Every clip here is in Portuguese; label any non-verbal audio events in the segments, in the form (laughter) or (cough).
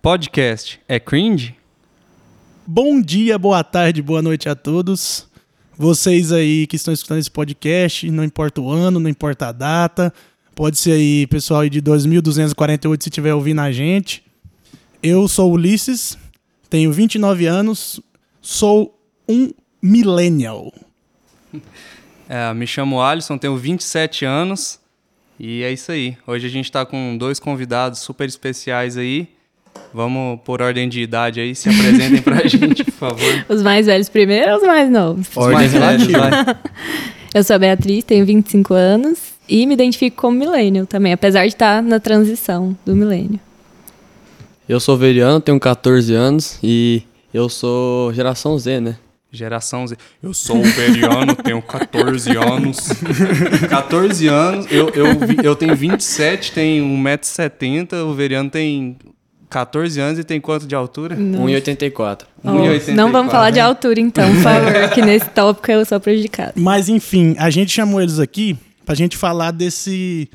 Podcast é cringe? Bom dia, boa tarde, boa noite a todos. Vocês aí que estão escutando esse podcast, não importa o ano, não importa a data. Pode ser aí pessoal aí de 2248 se estiver ouvindo a gente. Eu sou Ulisses, tenho 29 anos, sou um millennial. (laughs) É, me chamo Alisson, tenho 27 anos e é isso aí. Hoje a gente está com dois convidados super especiais aí. Vamos por ordem de idade aí, se apresentem pra (laughs) gente, por favor. Os mais velhos primeiro ou os mais novos? Os mais velhos, vai. (laughs) Eu sou a Beatriz, tenho 25 anos e me identifico como milênio também, apesar de estar na transição do milênio. Eu sou Veriano, tenho 14 anos e eu sou geração Z, né? Geração Z. Eu sou o Veriano, (laughs) tenho 14 anos. 14 anos, eu, eu, eu tenho 27, tenho 1,70m, o Veriano tem 14 anos e tem quanto de altura? 1,84. Ó, 1,84, não vamos falar de né? altura então, por favor, (laughs) que nesse tópico eu sou prejudicada. Mas enfim, a gente chamou eles aqui pra gente falar desse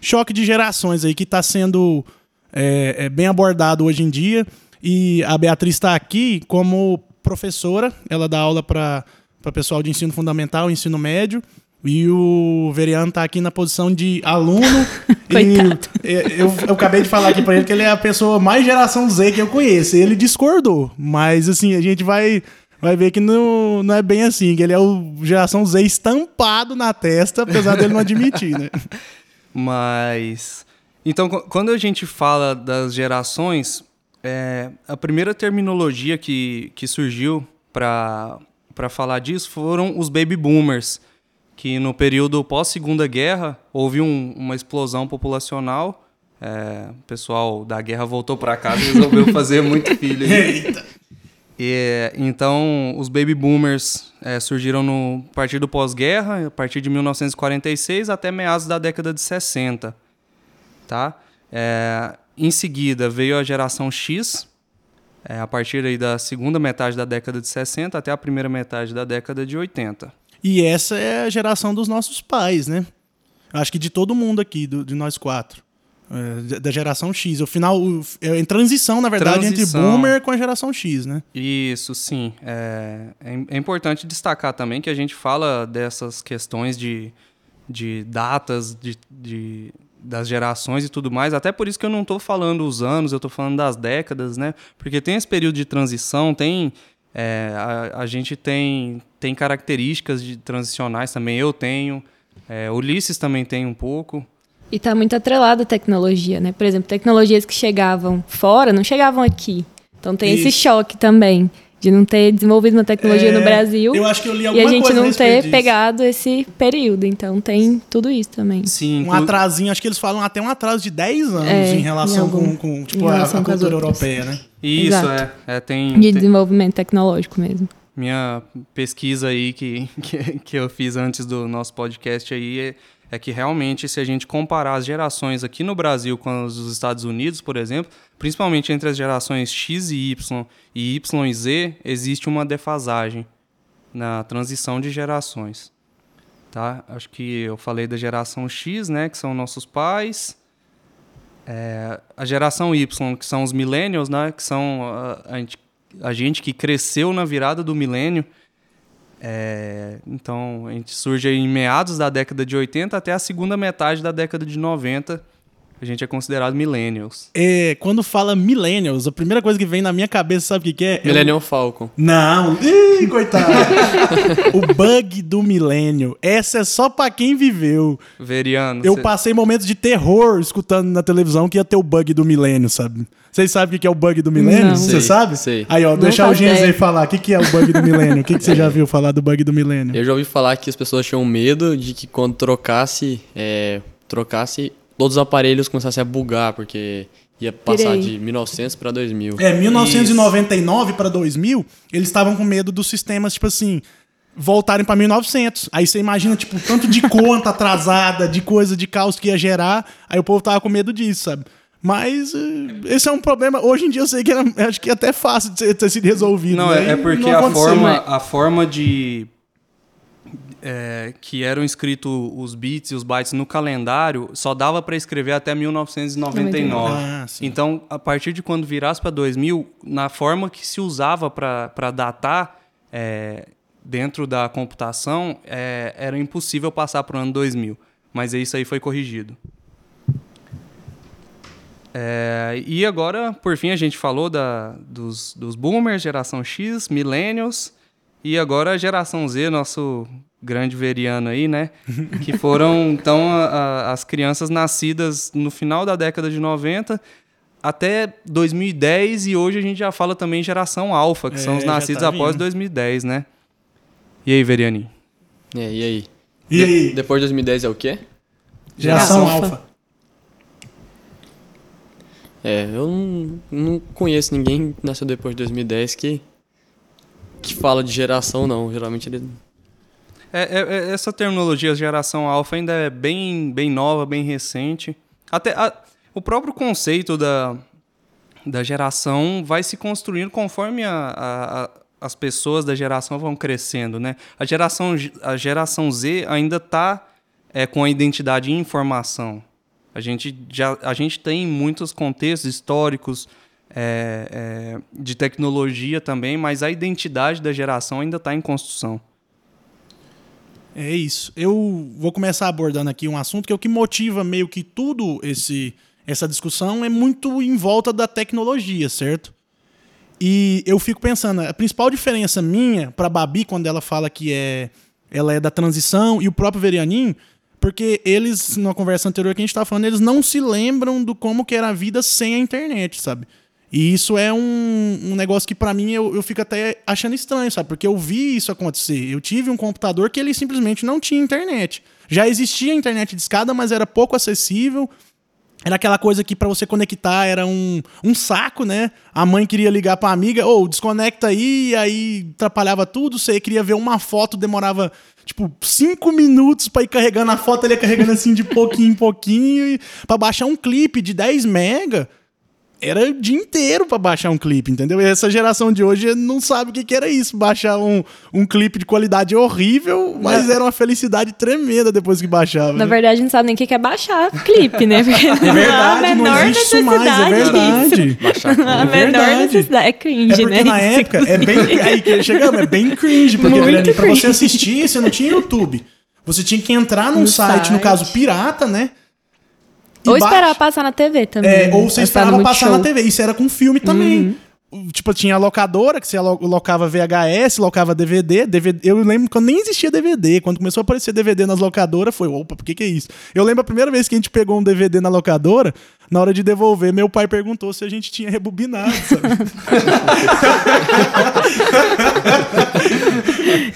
choque de gerações aí que tá sendo é, é, bem abordado hoje em dia. E a Beatriz está aqui como professora, ela dá aula para pessoal de ensino fundamental, ensino médio. E o Veriano tá aqui na posição de aluno. (laughs) Coitado. E eu, eu acabei de falar aqui pra ele que ele é a pessoa mais geração Z que eu conheço. Ele discordou. Mas assim, a gente vai, vai ver que não, não é bem assim. Que ele é o geração Z estampado na testa, apesar dele não admitir, né? (laughs) Mas. Então, qu- quando a gente fala das gerações, é, a primeira terminologia que, que surgiu para falar disso foram os baby boomers, que no período pós-segunda guerra houve um- uma explosão populacional. É, o pessoal da guerra voltou para casa e resolveu (laughs) fazer muito filho. E, então, os baby boomers eh, surgiram no a partir do pós-guerra, a partir de 1946 até meados da década de 60. Tá? Eh, em seguida, veio a geração X, eh, a partir aí da segunda metade da década de 60 até a primeira metade da década de 80. E essa é a geração dos nossos pais, né? Acho que de todo mundo aqui, do- de nós quatro. É, da- geração X. O final, o- é em transição, na verdade, Transição. entre boomer com a geração X, né? Isso, sim. É, é, é importante destacar também que a gente fala dessas questões de, de datas, de, de- das gerações e tudo mais. Até por isso que eu não estou falando os anos, eu estou falando das décadas, né? Porque tem esse período de transição, tem. É, a, a gente tem, tem características de transicionais também, eu tenho. É, Ulisses também tem um pouco. E tá muito atrelado à tecnologia, né? Por exemplo, tecnologias que chegavam fora não chegavam aqui. Então tem esse Isso. choque também de não ter desenvolvido uma tecnologia É, no Brasil Eu acho que eu li e a gente coisa a não ter disso. pegado esse período. Então tem tudo isso também. Sim, Um atrasinho, acho que eles falam até um atraso de 10 anos É, em relação em algum- com, com, tipo, em a, relação a com as cultura europeia, né? Isso, Exato. é. é tem, De tem- desenvolvimento tecnológico mesmo. minha pesquisa aí que, (laughs) que, que eu fiz antes do nosso podcast aí é, é que realmente se a gente comparar as gerações aqui no Brasil com as dos Estados Unidos, por exemplo, principalmente entre as gerações X e Y e Y e Z, existe uma defasagem na transição de gerações. Tá? Acho que eu falei da geração X, né, que são nossos pais. É, a geração Y, que são os millennials, né, que são a, a gente, a gente que cresceu na virada do milênio. É, então, a gente surge em meados da década de 80 até a segunda metade da década de 90. A gente é considerado millennials. É, quando fala millennials, a primeira coisa que vem na minha cabeça, sabe o que, que é? É o- Millennium Falcon. Não, Ih, coitado. (laughs) o bug do milênio. Essa é só pra quem viveu. Veriano, Eu cê- passei momentos de terror escutando na televisão que ia ter o bug do milênio, sabe? Vocês sabem o que é o bug do milênio? Você sabe? sei. Aí, ó, Não deixar o Gênesis aí falar. O que, que é o bug do milênio? O que, que você (laughs) já viu falar do bug do milênio? Eu já ouvi falar que as pessoas tinham medo de que quando trocasse, é, trocasse, todos os aparelhos começassem a bugar, porque ia passar Pirei. de 1900 para 2000. É, 1999 para 2000, eles estavam com medo dos sistemas, tipo assim, voltarem para 1900. Aí você imagina, tipo, tanto de conta (laughs) atrasada, de coisa de caos que ia gerar. Aí o povo tava com medo disso, sabe? Mas eh, esse é um problema. Hoje em dia eu sei que era, acho que é até fácil de ser- ter sido resolvido. Não, né? é, é E porque não a forma, a forma de. É, que eram escritos os bits e os bytes no calendário, só dava para escrever até 1999. Ah, então, a partir de quando virasse para 2000, na forma que se usava para datar é, dentro da computação, é, era impossível passar para o ano 2000. Mas isso aí foi corrigido. É, e agora, por fim, a gente falou da, dos, dos boomers, geração X, millennials, e agora a geração Z, nosso grande veriano aí, né? Que foram, (laughs) então, a, a, as crianças nascidas no final da década de 90 até 2010, e hoje a gente já fala também geração alfa, que É, são os nascidos tá após vindo. 2010, né? E aí, verianinho? É, e aí? E aí? Depois de 2010 é o quê? Geração Alfa. Alfa. É, eu não, não conheço ninguém que nasceu depois de 2010 que, que fala de geração, não. Geralmente ele. É, é- é- essa terminologia geração alfa ainda é bem, bem nova, bem recente. Até a- o próprio conceito da, da geração vai se construindo conforme a- a- as pessoas da geração vão crescendo, né? A geração, a geração Z ainda está com a identidade em informação. A gente, já, a gente tem muitos contextos históricos é, é, de tecnologia também, mas a identidade da geração ainda está em construção. É isso. Eu vou começar abordando aqui um assunto que é o que motiva meio que tudo esse essa discussão é muito em volta da tecnologia, certo? E eu fico pensando, a principal diferença minha para Babi quando ela fala que é ela é da transição e o próprio Verianinho, porque eles na conversa anterior que a gente estava falando, eles não se lembram do como que era a vida sem a internet, sabe? E isso é um, um negócio que pra mim eu, eu fico até achando estranho, sabe? Porque eu vi isso acontecer. Eu tive um computador que ele simplesmente não tinha internet. Já existia internet de escada, mas era pouco acessível. Era aquela coisa que pra você conectar era um, um saco, né? A mãe queria ligar pra amiga, ou desconecta aí, aí atrapalhava tudo. Você queria ver uma foto, demorava tipo cinco minutos pra ir carregando a foto, ele ia carregando assim de pouquinho em pouquinho. E pra baixar um clipe de 10 mega, era o dia inteiro pra baixar um clipe, entendeu? E essa geração de hoje não sabe o que, que era isso, baixar um, um clipe de qualidade horrível, mas era uma felicidade tremenda depois que baixava. Na né? verdade, a gente não sabe nem o que que é baixar clipe, né? Porque (laughs) É não há a verdade, não menor isso mais, é necessidade disso. verdade. Há a É menor verdade. necessidade. É cringe, É porque né? na época é bem. Aí que chegamos, é bem cringe, porque Muito Verani, pra você assistir, você não tinha YouTube. Você tinha que entrar num No site, no site. caso pirata, né? Ou baixa- esperar passar na TV também. É, né? ou você esperava passar na Multishow. TV. Isso era com filme também. Tipo, tinha a locadora, que você locava VHS, locava DVD, DVD. Eu lembro quando nem existia DVD. Quando começou a aparecer DVD nas locadoras, foi, opa, por que que é isso? Eu lembro a primeira vez que a gente pegou um DVD na locadora, na hora de devolver, meu pai perguntou se a gente tinha rebobinado, sabe? (laughs)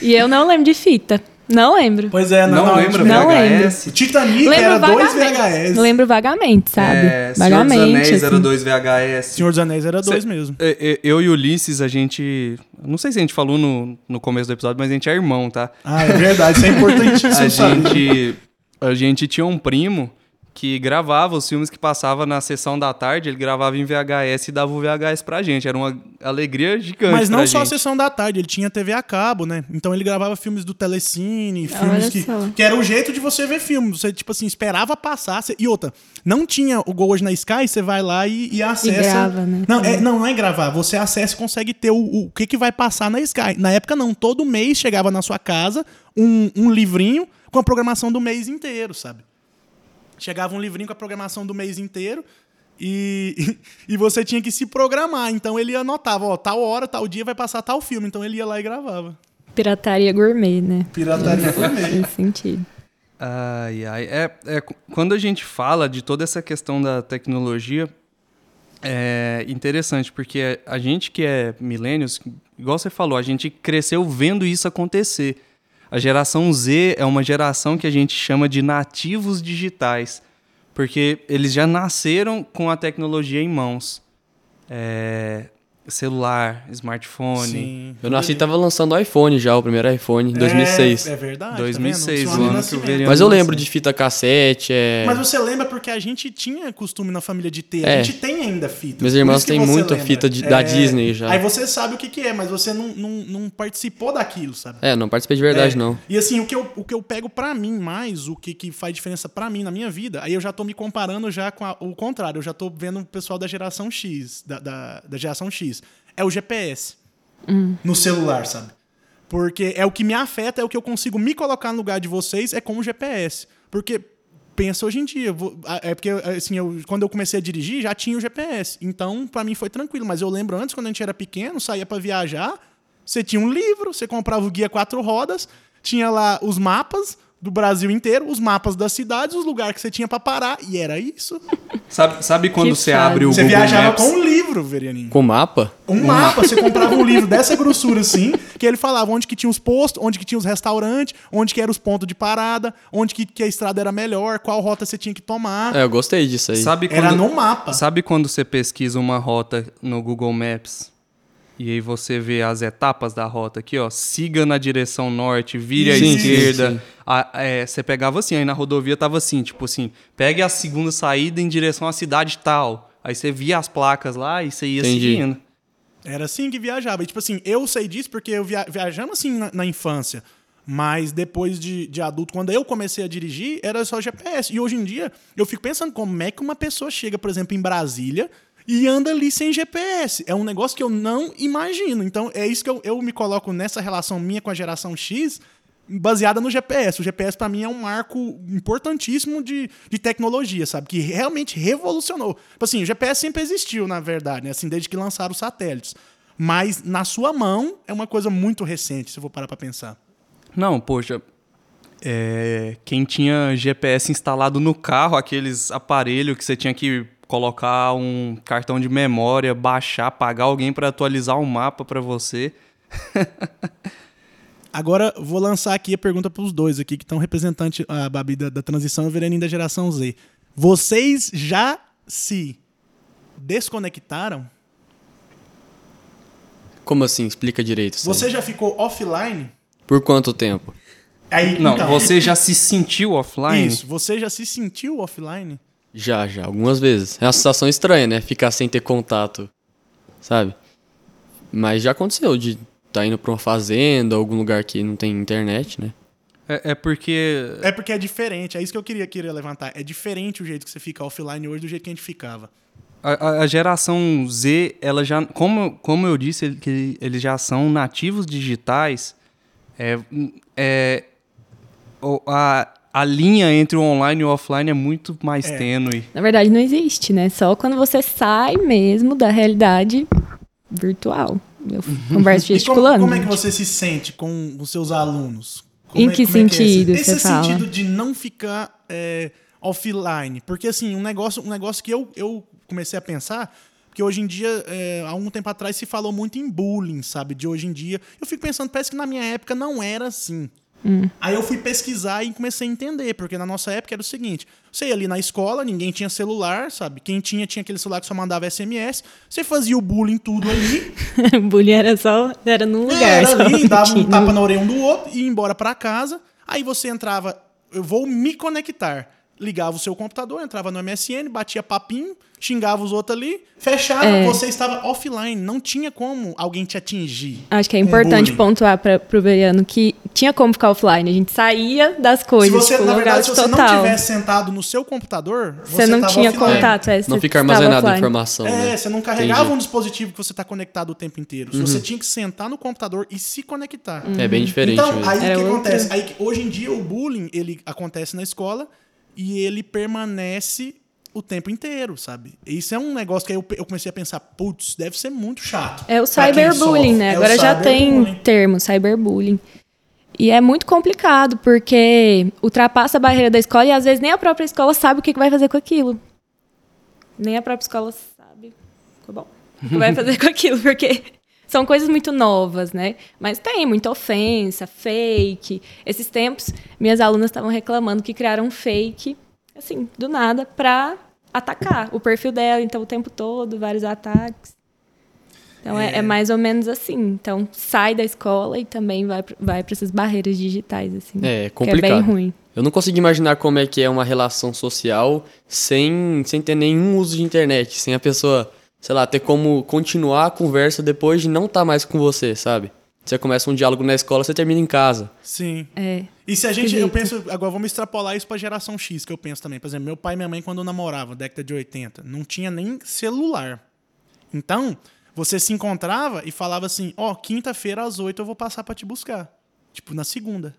E eu não lembro de fita. Não lembro. Pois é, Não, lembra Não VHS? O Titanic lembro era dois vagamente. VHS. Lembro vagamente, sabe? É, Senhor dos vagamente. Anéis era assim. dois VHS. Senhor dos Anéis era dois mesmo. É, é, Eu e o Ulisses, a gente. Não sei se a gente falou no, no começo do episódio, mas a gente é irmão, tá? Ah, é verdade, isso é importantíssimo, (laughs) A gente, a gente tinha um primo que gravava os filmes que passava na sessão da tarde, ele gravava em VHS e dava o VHS pra gente. Era uma alegria gigante. Mas não pra só a gente. sessão da tarde, ele tinha TV a cabo, né? Então ele gravava filmes do Telecine, filmes que, que era o jeito de você ver filme. Você, tipo assim, esperava passar. você- E outra, não tinha o Go hoje na Sky, você vai lá e, e acessa. grava, né? Não, é, não, não é gravar. Você acessa e consegue ter o, o que, que vai passar na Sky. Na época, não. Todo mês chegava na sua casa um, um livrinho com a programação do mês inteiro, sabe? Chegava um livrinho com a programação do mês inteiro e, (laughs) e você tinha que se programar. Então ele anotava, ó, tal hora, tal dia vai passar tal filme. Então ele ia lá e gravava. Pirataria gourmet, né? Pirataria também. (laughs) Nesse sentido. Ai, ai. É, é, quando a gente fala de toda essa questão da tecnologia, é interessante, porque a gente que é millennials, igual você falou, a gente cresceu vendo isso acontecer. A geração Z é uma geração que a gente chama de nativos digitais, porque eles já nasceram com a tecnologia em mãos. É, celular, smartphone. Sim. Eu nasci e tava lançando o iPhone já, o primeiro iPhone, em 2006. É, é verdade. 2006, tá o ano que nascimento. Veriano Mas eu lembro de fita cassete, é... Mas você lembra porque a gente tinha costume na família de ter. É. A gente tem ainda fita. Meus irmãos têm muita lembra. fita de- da Disney já. Aí você sabe o que, que é, mas você não, não, não participou daquilo, sabe? É, não participei de verdade, É. não. E assim, o que eu, o que eu pego pra mim mais, o que, que faz diferença pra mim na minha vida, aí eu já tô me comparando já com a- o contrário, eu já tô vendo o pessoal da geração X, da, da, da geração X. É o GPS no celular, sabe? Porque é o que me afeta, é o que eu consigo me colocar no lugar de vocês, é com o GPS. Porque pensa hoje em dia, vou- é porque assim, eu, quando eu comecei a dirigir já tinha o GPS. Então, pra mim foi tranquilo, mas eu lembro antes quando a gente era pequeno, saía pra viajar, você tinha um livro, você comprava o guia quatro rodas, tinha lá os mapas do Brasil inteiro, os mapas das cidades, os lugares que você tinha pra parar, e era isso. Sabe, sabe quando Que você abre o você Google viajava Maps? com um livro, Verianinho. Com mapa? Um mapa, você comprava um livro dessa grossura assim, que ele falava onde que tinha os postos, onde que tinha os restaurantes, onde que eram os pontos de parada, onde que, que a estrada era melhor, qual rota você tinha que tomar. É, eu gostei disso aí. Sabe quando, Era no mapa. Sabe quando você pesquisa uma rota no Google Maps e aí você vê as etapas da rota aqui, ó, siga na direção norte, vire à Sim, sim, esquerda. sim. A- é, você pegava assim, aí na rodovia tava assim, tipo assim, pegue a segunda saída em direção à cidade tal. Aí você via as placas lá e você ia Entendi. seguindo. Era assim que viajava. E, tipo assim, eu sei disso porque eu via viajamos assim na, na infância. Mas depois de, de adulto, quando eu comecei a dirigir, era só GPS. E hoje em dia, eu fico pensando como é que uma pessoa chega, por exemplo, em Brasília e anda ali sem GPS. É um negócio que eu não imagino. Então, é isso que eu, eu me coloco nessa relação minha com a geração X, baseada no GPS. O GPS, pra mim, é um marco importantíssimo de, de tecnologia, sabe? Que realmente revolucionou. Tipo assim, o GPS sempre existiu, na verdade, né? Assim, desde que lançaram os satélites. Mas na sua mão é uma coisa muito recente, se eu for parar pra pensar. Não, poxa. é, quem tinha GPS instalado no carro, aqueles aparelhos que você tinha que colocar um cartão de memória, baixar, pagar alguém para atualizar o mapa para você. (laughs) Agora, vou lançar aqui a pergunta pros dois aqui, que estão representante a Babi da, da transição e o Vereninho da geração Z. Vocês já se desconectaram? Como assim? Explica direito. Você já ficou offline? Por quanto tempo? Aí, Não, então, você já se sentiu offline? Isso, você já se sentiu offline? Já, já, algumas vezes. É uma sensação estranha, né? Ficar sem ter contato, sabe? Mas já aconteceu de tá indo pra uma fazenda, algum lugar que não tem internet, né? É, é porque É porque é diferente, é isso que eu queria, queria levantar. É diferente o jeito que você fica offline hoje do jeito que a gente ficava. a, a- a geração Z, ela já, como, como eu disse, ele- que eles já são nativos digitais. É, é, o- a, a linha entre o online e o offline é muito mais É. tênue. Na verdade, não existe, né? Só quando você sai mesmo da realidade virtual. Eu converso (laughs) E como, gesticulando. como é que você se sente com os seus alunos? Como Em é- que como é é esse- sentido esse, você fala? sentido de não ficar é, offline. Porque, assim, um negócio, um negócio que eu, eu comecei a pensar, porque hoje em dia, é, há um tempo atrás, se falou muito em bullying, sabe? De hoje em dia. Eu fico pensando, parece que na minha época não era assim. Aí eu fui pesquisar e comecei a entender, porque na nossa época era o seguinte: você ia ali na escola, ninguém tinha celular, sabe? Quem tinha, tinha aquele celular que só mandava SMS, você fazia o bullying tudo ali, (laughs) bullying era só. Era num lugar. era só, ali, dava um tapa na orelha um do outro e ia embora pra casa. Aí você entrava, eu vou me conectar. Ligava o seu computador, entrava no MSN, batia papinho, xingava os outros ali, fechava, É. você estava offline. Não tinha como alguém te atingir. Acho que é importante pontuar para pro Veriano que tinha como ficar offline. A gente saía das Se coisas, você, tipo, na verdade, se você não total. tivesse sentado no seu computador, você, Você não tinha offline. contato. É, não você fica armazenada a informação, É, né? você não carregava Entendi. um dispositivo que você está conectado o tempo inteiro. Você tinha que sentar no computador e se conectar. É bem diferente Então, mesmo. aí o que acontece? Aí, hoje em dia, o bullying, ele acontece na escola e ele permanece o tempo inteiro, sabe? Isso é um negócio que aí eu, eu comecei a pensar, putz, deve ser muito chato. É o cyberbullying, né? É Agora já tem termo, cyberbullying. E é muito complicado, porque ultrapassa a barreira da escola e às vezes nem a própria escola sabe o que que vai fazer com aquilo. Nem a própria escola sabe. Ficou bom. O que vai fazer com aquilo, porque são coisas muito novas, né? Mas tem muita ofensa, fake. Esses tempos, minhas alunas estavam reclamando que criaram um fake, assim, do nada, pra atacar o perfil dela. Então, o tempo todo, vários ataques. Então é, é mais ou menos assim. Então sai da escola e também vai, vai para essas barreiras digitais, assim. É, Que é complicado. bem ruim. Eu não consigo imaginar como é que é uma relação social sem, sem ter nenhum uso de internet, sem a pessoa, sei lá, ter como continuar a conversa depois de não estar mais com você, sabe? Você começa um diálogo na escola, você termina em casa. Sim. É. E se a gente, eu penso, agora vamos extrapolar isso pra geração X, que eu penso também. Por exemplo, meu pai e minha mãe, quando namoravam, década de 80, não tinha nem celular. Então, você se encontrava e falava assim: Ó, quinta-feira às 8 eu vou passar pra te buscar. Tipo, na segunda.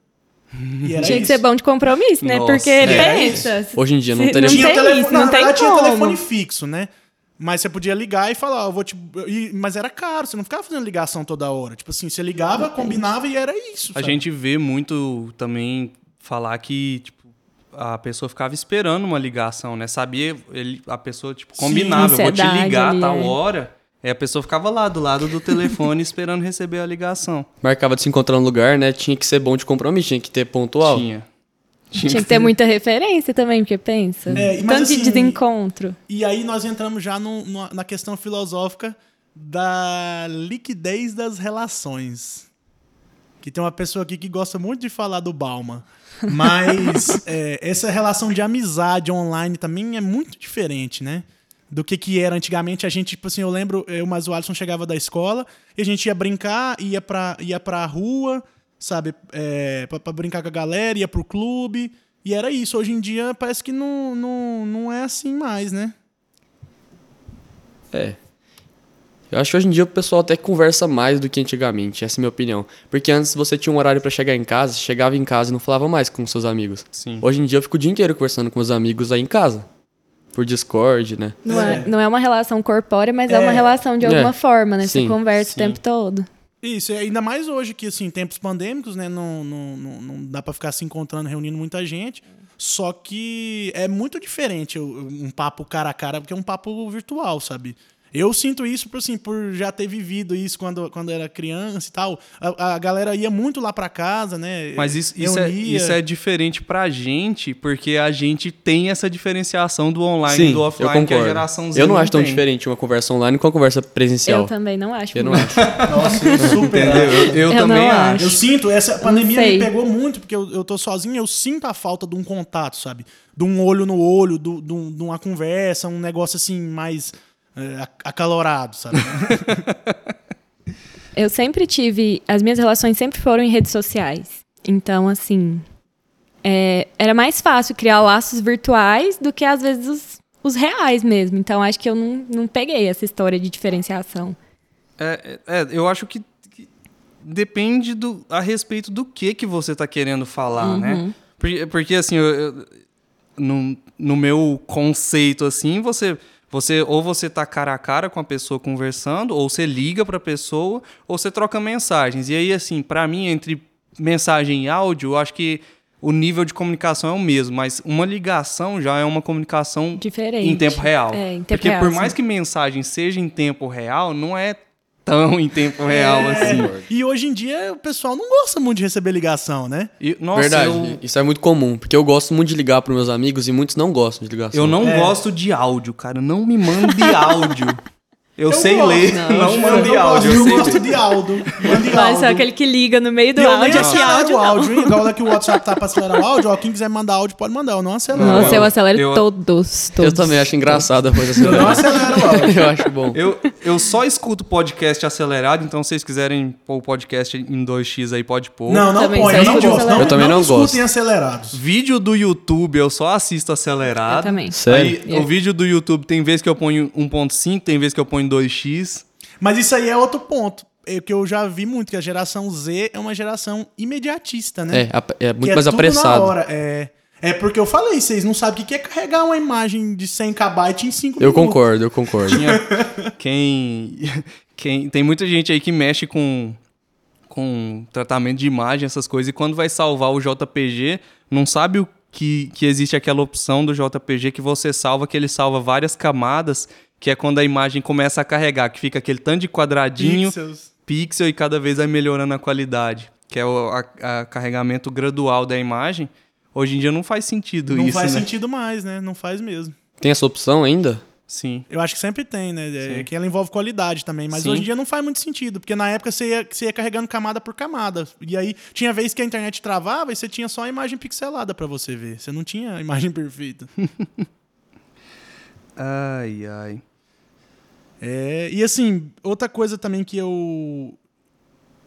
E era Tinha que isso. ser bom de compromisso, né? Nossa, Porque é pensa. Hoje em dia não se- teria- Não tem telefone, isso, não tem verdade, tinha como. telefone fixo, né? Mas você podia ligar e falar, eu vou te. e- mas era caro, você não ficava fazendo ligação toda hora. Tipo assim, você ligava, combinava e era isso. A sabe? gente vê muito também falar que, tipo, a pessoa ficava esperando uma ligação, né? Sabia, ele, a pessoa, tipo, Sim. combinava, eu vou te ligar a tal é. hora. Aí a pessoa ficava lá do lado do telefone (laughs) esperando receber a ligação. Marcava de se encontrar no lugar, né? Tinha que ser bom de compromisso, tinha que ter pontual. Tinha. Tinha que ter muita referência também, porque pensa. É, mas Tanto assim, de desencontro. E aí nós entramos já no- no- na questão filosófica da liquidez das relações. Que tem uma pessoa aqui que gosta muito de falar do Bauman. Mas (laughs) é, essa relação de amizade online também é muito diferente, né? Do que, que era antigamente. A gente, tipo assim, eu lembro, eu, mas o Alisson chegava da escola e a gente ia brincar, ia pra, ia pra rua, sabe? É, pra, pra brincar com a galera, ia pro clube. E era isso. Hoje em dia parece que não, não, não é assim mais, né? É. Eu acho que hoje em dia o pessoal até conversa mais do que antigamente, essa é a minha opinião. Porque antes você tinha um horário pra chegar em casa, chegava em casa e não falava mais com seus amigos. Sim. Hoje em dia eu fico o dia inteiro conversando com meus amigos aí em casa. Por Discord, né? Não é. É. não é uma relação corpórea, mas é, É. uma relação de É. alguma forma, né? Sim, Você conversa sim. o tempo todo. Isso, ainda mais hoje que, assim, tempos pandêmicos, né? Não, não, não, não dá pra ficar se encontrando, reunindo muita gente. Só que é muito diferente um papo cara a cara, porque é um papo virtual, sabe? Eu sinto isso, por, assim, por já ter vivido isso quando, quando era criança e tal. A, a galera ia muito lá pra casa, né? Mas isso, isso, é, isso é diferente pra gente, porque a gente tem essa diferenciação do online e do offline que a geração Z eu não acho tão tem. diferente uma conversa online com uma conversa presencial. Eu também não acho. Eu não acho. (laughs) Nossa, eu super Entendeu? acho. Eu, eu Eu também não acho. Eu sinto, essa pandemia me pegou muito, porque eu, eu tô sozinho, eu sinto a falta de um contato, sabe? De um olho no olho, do- de um- de uma conversa, um negócio assim mais acalorado, sabe? (laughs) Eu sempre tive. As minhas relações sempre foram em redes sociais. Então, assim. é, era mais fácil criar laços virtuais do que, às vezes, os, os reais mesmo. Então, acho que eu não, não peguei essa história de diferenciação. É, é, é, eu acho que, que depende do, a respeito do que que você tá querendo falar, né? Porque, porque, assim, eu- eu- no, no meu conceito, assim, você, você ou você tá cara a cara com a pessoa conversando, ou você liga pra pessoa, ou você troca mensagens. E aí, assim, pra mim, entre mensagem e áudio, eu acho que o nível de comunicação é o mesmo, mas uma ligação já é uma comunicação Diferente. em tempo real. É, em tempo Porque real, por sim. mais que mensagem seja em tempo real, não é tão em tempo real É, assim. E hoje em dia o pessoal não gosta muito de receber ligação, né? E, nossa, Verdade, eu, isso é muito comum. Porque eu gosto muito de ligar pros meus amigos e muitos não gostam de ligação. eu não É. gosto de áudio, cara. Não me mande (laughs) áudio. Eu, sei gosto. ler, Não, não, eu mande não áudio. Gosto, eu eu sei gosto de áudio. Mande Mas áudio. só aquele que liga no meio do E eu nem áudio, esse acelero áudio o não. áudio, hein? Igual que o WhatsApp tá pra acelerar o áudio, ó, quem quiser mandar áudio pode mandar, eu não acelero. Nossa, eu acelero Eu- todos, Eu todos. também acho engraçado a coisa Eu não acelero o áudio. (laughs) eu acho bom. Eu, eu só escuto podcast acelerado, então se vocês quiserem pôr o podcast em 2x aí, pode pôr. Não, não põe, eu não gosto. acelerado. Eu também não escutem gosto. acelerados. Vídeo do YouTube eu só assisto acelerado. Eu também. Sério? Aí, o vídeo do YouTube tem vezes que eu ponho 1.5, tem vezes que eu ponho 2x. Mas isso aí é outro ponto. É que eu já vi muito, que a geração Z é uma geração imediatista, né? É, é muito Que mais tudo apressado. Na hora. É, é porque eu falei, vocês não sabem o que é carregar uma imagem de 100 KB em 5 Eu minutos. concordo, eu concordo. Quem, quem tem muita gente aí que mexe com com tratamento de imagem, essas coisas, e quando vai salvar o JPG, não sabe o que, que existe aquela opção do JPG que você salva, que ele salva várias camadas, que é quando a imagem começa a carregar, que fica aquele tanto de quadradinho, Pixels. pixel e cada vez vai melhorando a qualidade, que é o a- a carregamento gradual da imagem. Hoje em dia não faz sentido Não isso, faz né? sentido mais, né? Não faz mesmo. Tem essa opção ainda? Sim. Eu acho que sempre tem, né? É, que ela envolve qualidade também. Mas Sim. hoje em dia não faz muito sentido, porque na época você ia, você ia carregando camada por camada. E aí tinha vez que a internet travava e você tinha só a imagem pixelada pra você ver. Você não tinha a imagem (laughs) perfeita. (laughs) Ai, ai. É, e assim, outra coisa também que eu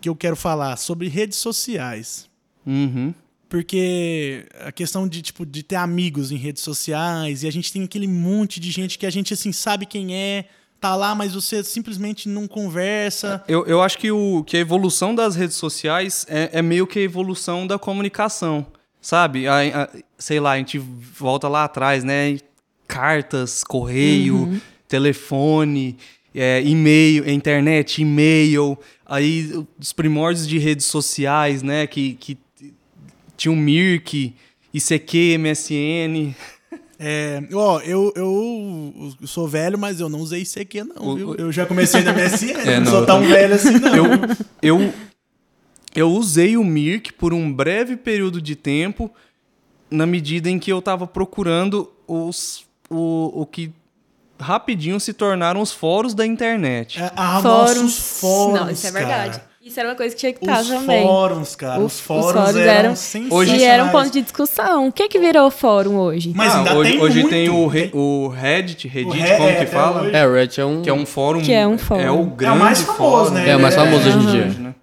que eu quero falar sobre redes sociais. Uhum. Porque a questão de, tipo, de ter amigos em redes sociais, e a gente tem aquele monte de gente que a gente, assim, sabe quem é, tá lá, mas você simplesmente não conversa. Eu, eu acho que, o, que a evolução das redes sociais é, é meio que a evolução da comunicação, sabe? A- a- sei lá, a gente volta lá atrás, né? Cartas, correio, telefone, é, e-mail, internet, e-mail, aí os primórdios de redes sociais, né? Que, que tinha o Mirk, ICQ, MSN. É, ó, eu, eu, sou velho, mas eu não usei ICQ, não, O- Eu já comecei na MSN, (laughs) É, não, sou tão velho assim, não. Eu, eu, eu usei o Mirk por um breve período de tempo, na medida em que eu tava procurando os, o, o que rapidinho se tornaram os fóruns da internet. É, ah, fóruns. nossos fóruns, Não, isso é verdade. cara. Isso era uma coisa que tinha que estar Os também. fóruns, cara, os, Os- os fóruns, fóruns eram, eram- sensacionais. E era um ponto de discussão. O que que virou fórum hoje? Mas Ah, ainda hoje tem hoje muito. tem o, Re- o Reddit, Reddit, Re- como é, que fala? hoje. É, o Reddit é um. Que é um fórum. Que é um fórum. É o grande mais famoso, fórum, né? É o mais É, famoso hoje em dia. né?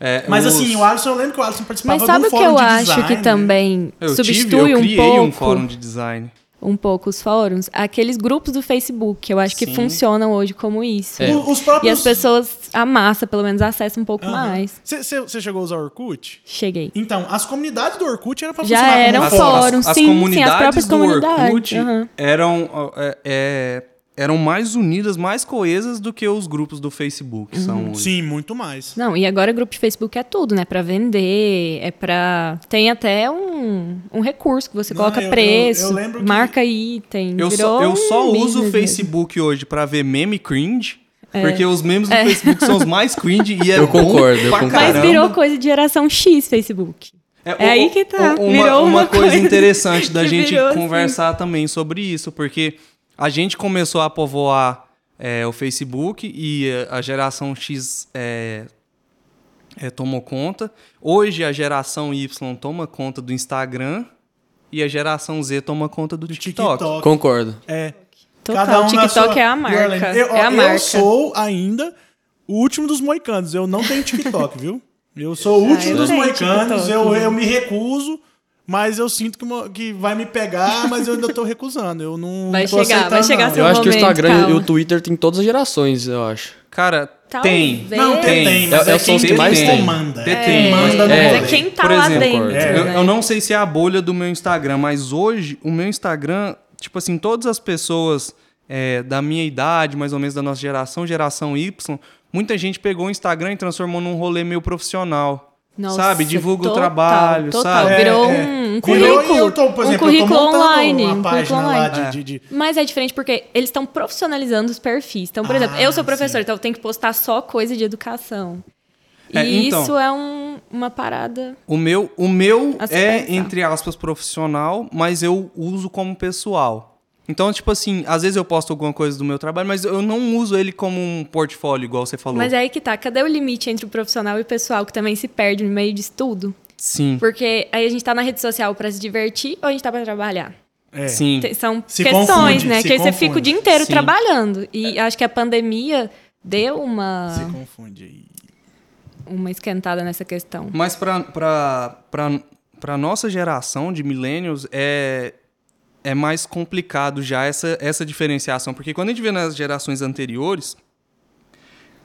É, Mas os- assim, o Alisson, eu lembro que o Alisson participava Mas sabe de um o que eu de acho design, que também eu tive, substitui eu um criei pouco, um fórum de design. Um pouco os fóruns? Aqueles grupos do Facebook, que eu acho que Sim. funcionam hoje como isso. É. O- Os E próprios... as pessoas, a massa, pelo menos, acessam um pouco mais. Você chegou a usar o Orkut? Cheguei. Então, as comunidades do Orkut era pra Já funcionar eram como As, as, as sim, sim, as comunidades próprias do comunidades, Orkut aham. eram, é, é, eram mais unidas, mais coesas do que os grupos do Facebook Uhum. são hoje. Sim, muito mais. Não, e agora grupo de Facebook é tudo, né? Pra vender, é pra. Tem até um, um recurso que você Não, coloca eu- eu- preço, eu lembro que- marca item. Eu virou só, eu um só uso o mesmo. Facebook hoje pra ver meme cringe, porque os memes do Facebook são os mais cringe e (laughs) é Eu bom concordo, eu concordo. Mas virou coisa de geração X Facebook. É aí que tá. Uma, Virou uma uma coisa coisa interessante (laughs) da que gente virou assim. conversar também sobre isso, porque a gente começou a povoar é, o Facebook e eh, a geração X é, é, tomou conta. Hoje a geração Y toma conta do Instagram e a geração Z toma conta do, Do TikTok. TikTok. Concordo. É. Total. Cada um TikTok sua é a marca. Eu, é a eu marca. sou ainda o último dos moicanos. Eu não tenho TikTok, (laughs) viu? Eu sou o Ah, último eu dos moicanos. TikTok. Eu, eu me recuso, mas eu sinto que, mo- que vai me pegar, (laughs) mas eu ainda tô recusando. Eu não Vai tô chegar, vai chegar não. seu Eu acho que o momento, Instagram e calma. o Twitter tem todas as gerações, eu acho. Cara, Talvez. tem. Não, tem, Tem. tem, mas É- é, é quem os que mais tem. comanda. Tem, Quem tem. manda É, no é quem tá Por lá exemplo, dentro. é, Eu, né? eu não sei se é a bolha do meu Instagram, mas hoje o meu Instagram, tipo assim, todas as pessoas é, da minha idade, mais ou menos da nossa geração, geração Y, muita gente pegou o Instagram e transformou num rolê meio profissional. Nossa, sabe? Divulga o total, trabalho, total. sabe? Virou É, é. um Virou, currículo. e eu tô, por um exemplo, tô currículo online. Uma um página currículo lá online. de, de, de- Mas é diferente porque eles estão profissionalizando os perfis. Então, por exemplo, eu sou Ah, professora, sim. então eu tenho que postar só coisa de educação. E É, então. isso é um- uma parada. O meu, o meu é, pensar. entre aspas, profissional, mas eu uso como pessoal. Então, tipo assim, às vezes eu posto alguma coisa do meu trabalho, mas eu não uso ele como um portfólio, igual você falou. Mas é aí que tá. Cadê o limite entre o profissional e o pessoal que também se perde no meio disso tudo? Sim. Porque aí a gente tá na rede social pra se divertir ou a gente tá pra trabalhar? é. Sim. São Se questões, confunde, né? se que aí você fica o dia inteiro Sim. trabalhando. E acho que a pandemia deu uma, Se confunde aí. uma esquentada nessa questão. Mas pra, pra, pra, pra nossa geração de millennials é, é mais complicado já essa, essa diferenciação. Porque quando a gente vê nas gerações anteriores,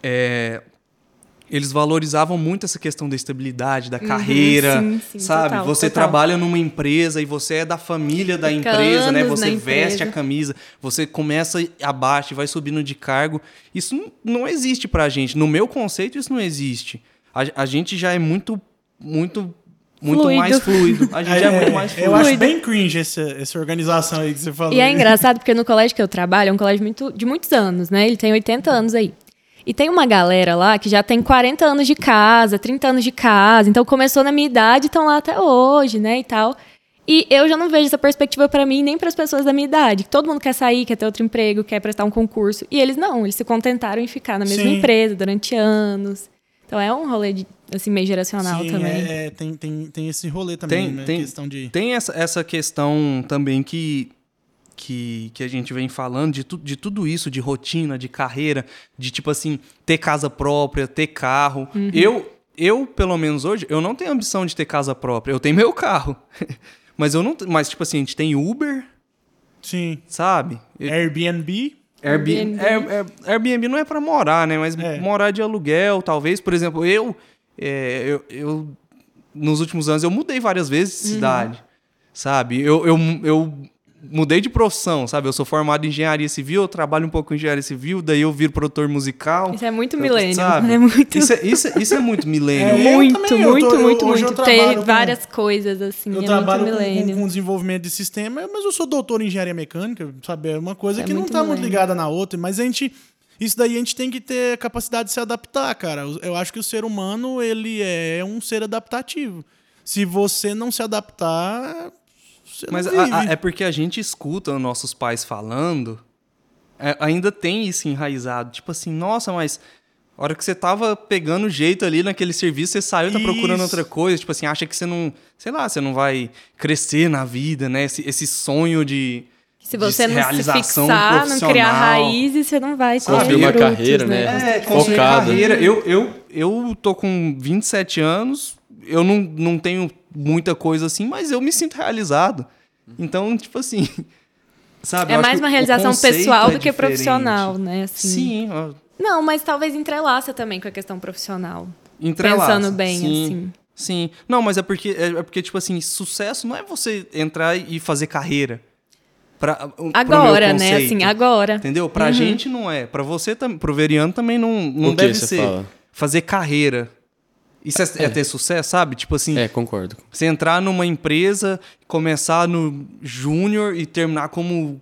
é, eles valorizavam muito essa questão da estabilidade, da carreira, sim, sim, sabe? total, você total. trabalha numa empresa e você é da família da Fica empresa, né? Você veste empresa. a camisa, você começa abaixo e vai subindo de cargo. Isso não, não existe pra gente. No meu conceito, isso não existe. A, a gente já é muito, muito, muito Fluido. mais fluido. A gente (laughs) é, muito mais eu fluido. acho bem cringe essa, essa organização aí que você falou. E é engraçado porque no colégio que eu trabalho, é um colégio muito, de muitos anos, né? Ele tem 80 anos aí. E tem uma galera lá que já tem 40 anos de casa, 30 anos de casa. Então começou na minha idade e estão lá até hoje, né? E tal. E eu já não vejo essa perspectiva para mim nem para as pessoas da minha idade. Todo mundo quer sair, quer ter outro emprego, quer prestar um concurso. E eles não, eles se contentaram em ficar na mesma Sim. empresa durante anos. Então é um rolê de, assim, meio geracional Sim, também. é- é, tem, tem, tem esse rolê também, Tem- né? tem- questão de... Tem essa, essa questão também que, que, que a gente vem falando de, tu, de tudo isso, de rotina, de carreira, de tipo assim, ter casa própria, ter carro. Eu, eu, pelo menos hoje, eu não tenho ambição de ter casa própria. Eu tenho meu carro. (laughs) mas eu não. Mas, tipo assim, a gente tem Uber, Sim. sabe? Airbnb... Airbnb, Airbnb. Air- Air- Airbnb não é pra morar, né? Mas É. morar de aluguel, talvez. Por exemplo, eu, é, eu, eu- nos últimos anos eu mudei várias vezes de cidade, sabe? Eu, eu, eu mudei de profissão, sabe? Eu sou formado em engenharia civil, eu trabalho um pouco com engenharia civil, daí eu viro produtor musical. Isso é muito Eu- milênio. sabe? É (laughs) muito, Isso é, isso, é- isso é muito (laughs) É, milênio. eu muito, também, muito, tô- muito, muito. com- várias coisas, assim. Eu é trabalho muito com, milênio. com, com desenvolvimento de sistema, mas eu sou doutor em engenharia mecânica, sabe? É uma coisa É que não muito tá muito milênio. ligada na outra, mas a gente. Isso daí a gente tem que ter capacidade de se adaptar, cara. Eu acho que o ser humano, ele é um ser adaptativo. Se você não se adaptar, você Mas não a- vive. a- é porque a gente escuta os nossos pais falando, é, ainda tem isso enraizado. Tipo assim, nossa, mas a hora que você tava pegando jeito ali naquele serviço, você saiu, tá procurando Isso. outra coisa. Tipo assim, acha que você não, sei lá, você não vai crescer na vida, né? Esse, esse sonho de. Se você não se fixar, não criar raízes, você não vai Sabe, construir uma frutos, carreira, né? É, construir Focada. carreira. Eu, eu, eu tô com 27 anos, eu não, não tenho muita coisa assim, mas eu me sinto realizado. Então, tipo assim. (laughs) Sabe, É eu mais uma realização pessoal é do que diferente. profissional, né? Assim. Sim, ó, Não, mas talvez entrelaça também com a questão profissional. entrelaça. Pensando bem, sim, assim. Sim. Não, mas é porque, é é porque, tipo assim, sucesso não é você entrar e fazer carreira. Pra, Agora, né? Assim, agora. Entendeu? Pra gente não é. Pra você, tam- pro Veriano também não, não deve ser. fala? Fazer carreira. Isso é, é ter sucesso, sabe? Tipo assim, É, concordo. você entrar numa empresa, começar no júnior e terminar como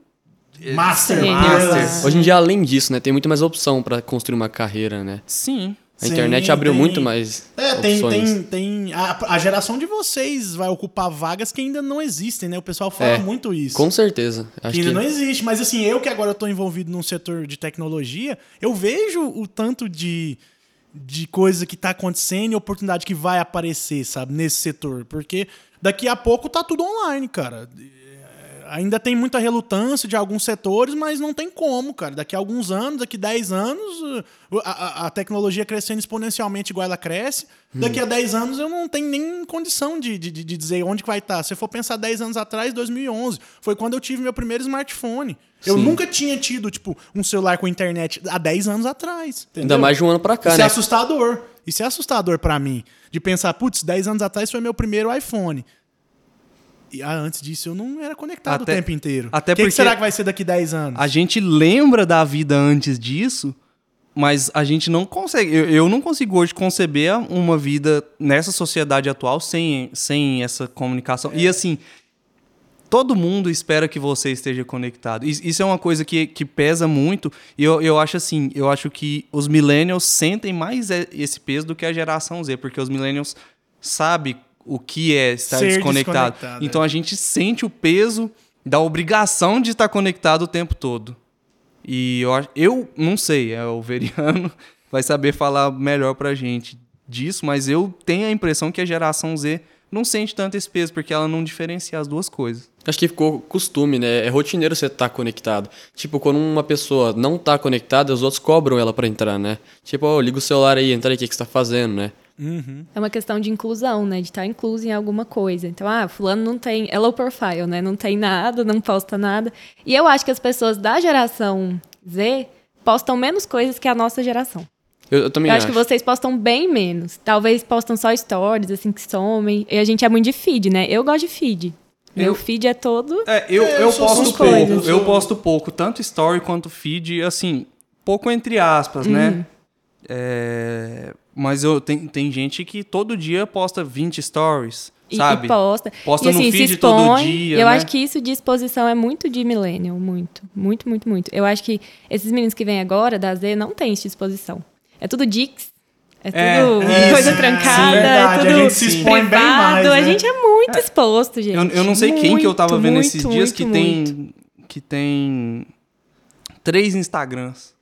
Master, Sim. Master. Hoje em dia, além disso, né, tem muito mais opção pra construir uma carreira, né? Sim. A Sim, internet abriu tem- muito mais É, tem, opções. tem, tem. A, a geração de vocês vai ocupar vagas que ainda não existem, né? O pessoal fala É, muito isso. Com certeza. Acho que ainda que não existe. Mas assim, eu que agora estou envolvido num setor de tecnologia, eu vejo o tanto de, de coisa que está acontecendo e oportunidade que vai aparecer, sabe, nesse setor. Porque daqui a pouco tá tudo online, cara. Ainda tem muita relutância de alguns setores, mas não tem como, cara. Daqui a alguns anos, daqui a 10 anos, uh, a, a- a tecnologia crescendo exponencialmente igual ela cresce. Daqui a 10 anos eu não tenho nem condição de, de, de dizer onde que vai estar. Se eu for pensar 10 anos atrás, 2011, foi quando eu tive meu primeiro smartphone. Eu Sim. nunca tinha tido, tipo, um celular com internet há 10 anos atrás. ainda entendeu? mais de um ano pra cá, Isso né? é assustador. Isso é assustador pra mim. De pensar, putz, 10 anos atrás foi meu primeiro iPhone. E ah, antes disso eu não era conectado Até- o tempo inteiro. até que, que porque- será que vai ser daqui 10 anos? A gente lembra da vida antes disso, mas a gente não consegue. Eu, eu não consigo hoje conceber uma vida nessa sociedade atual sem, sem essa comunicação. E assim, todo mundo espera que você esteja conectado. Is- Isso é uma coisa que, que pesa muito. E eu, eu acho assim, eu acho que os millennials sentem mais esse peso do que a geração Z, porque os millennials sabem o que é estar Ser desconectado. desconectado, Então é. a gente sente o peso da obrigação de estar conectado o tempo todo. E eu, eu não sei, é, o Veriano (laughs) vai saber falar melhor pra gente disso, mas eu tenho a impressão que a geração Z não sente tanto esse peso, porque ela não diferencia as duas coisas. Acho que ficou costume, né? É rotineiro você estar conectado. Tipo, quando uma pessoa não tá conectada, os outros cobram ela pra entrar, né? Tipo, ó, liga o celular aí, entra aí, o que, que você tá fazendo, né? É uma questão de inclusão, né? De estar incluso em alguma coisa. Então, ah, fulano não tem. É low profile, né? Não tem nada, não posta nada. E eu acho que as pessoas da geração Z postam menos coisas que a nossa geração. Eu, eu também eu acho. acho que vocês postam bem menos. Talvez postam só stories, assim, que somem. E a gente é muito de feed, né? Eu gosto de feed. Meu Eu- feed é todo. É, eu, É, eu eu posto pouco. Eu sou- Eu posto pouco, tanto story quanto feed, assim, pouco entre aspas, né? É, mas eu, tem, tem gente que todo dia posta 20 stories, E, sabe? e posta. Posta e, assim, no se feed todo expõe. dia, Eu né? acho que isso de exposição é muito de millennial, muito. Muito, muito, muito. Eu acho que esses meninos que vêm agora, da Z, não tem isso de exposição. É tudo dicks, É tudo É, (laughs) coisa trancada, sim, verdade, é a tudo gente se expõe bem privado. mais, A né? gente é muito exposto, gente. Eu, eu não sei quem que eu tava Muito, vendo muito, esses dias que muito, tem que tem três Instagrams.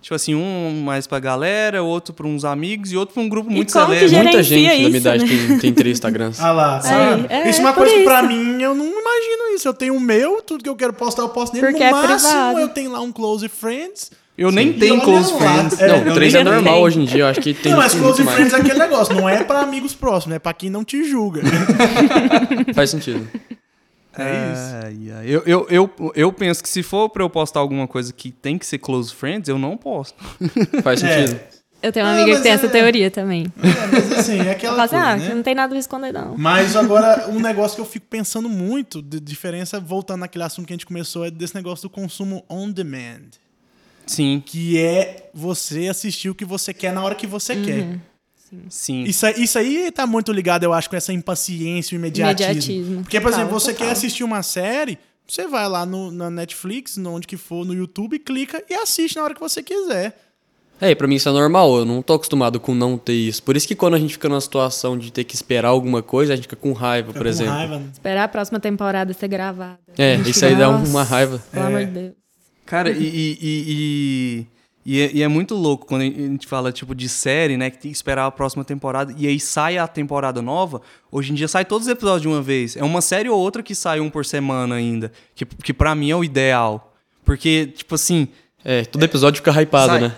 Tipo assim, um mais pra galera, outro pra uns amigos e outro pra um grupo muito seleto. Muita gente da isso, minha idade né? tem, tem três Instagrams. (laughs) Ah lá, sabe? é, isso é uma por coisa que pra isso. mim eu não imagino isso. Eu tenho o meu, tudo que eu quero postar, eu posto nele. Porque no é máximo, privado. eu tenho lá um Close Friends. Eu nem E tenho olha close friends. É, não, três nem é normal tenho. hoje em dia, eu acho que tem não, mas tem Close Friends é aquele negócio, não é pra amigos próximos, é pra quem não te julga. (laughs) Faz sentido. É isso. Ai, ai. Eu, eu, eu, eu penso que se for pra eu postar alguma coisa que tem que ser close friends, eu não posto. (laughs) Faz É. sentido. Eu tenho uma amiga que tem é- essa teoria também. É, mas assim, é Ela aquela (laughs) assim, coisa, ah, né? não tem nada a esconder, não. Mas agora, (laughs) um negócio que eu fico pensando muito, de diferença, voltando naquele assunto que a gente começou, é desse negócio do consumo on demand. Sim, Que é você assistir o que você quer na hora que você Uhum. quer. Sim. Isso, aí- isso aí tá muito ligado, eu acho, com essa impaciência e imediatismo. Imediatismo. Porque, por Total, exemplo, você total. quer assistir uma série, você vai lá no, na Netflix, no onde que for, no YouTube, clica e assiste na hora que você quiser. É, pra mim isso é normal, eu não tô acostumado com não ter isso. Por isso que quando a gente fica numa situação de ter que esperar alguma coisa, a gente fica com raiva, Fica por com exemplo. raiva, né? Esperar a próxima temporada ser gravada. É, isso aí dá "Nossa, uma raiva. Pelo É. amor de Deus. Cara, e, e, e, e, é, e é muito louco quando a gente fala, tipo, de série, né? Que tem que esperar a próxima temporada. E aí sai a temporada nova. Hoje em dia sai todos os episódios de uma vez. É uma série ou outra que sai um por semana ainda. Que, que pra mim é o ideal. Porque, tipo assim... É, todo episódio fica hypado, sai- né?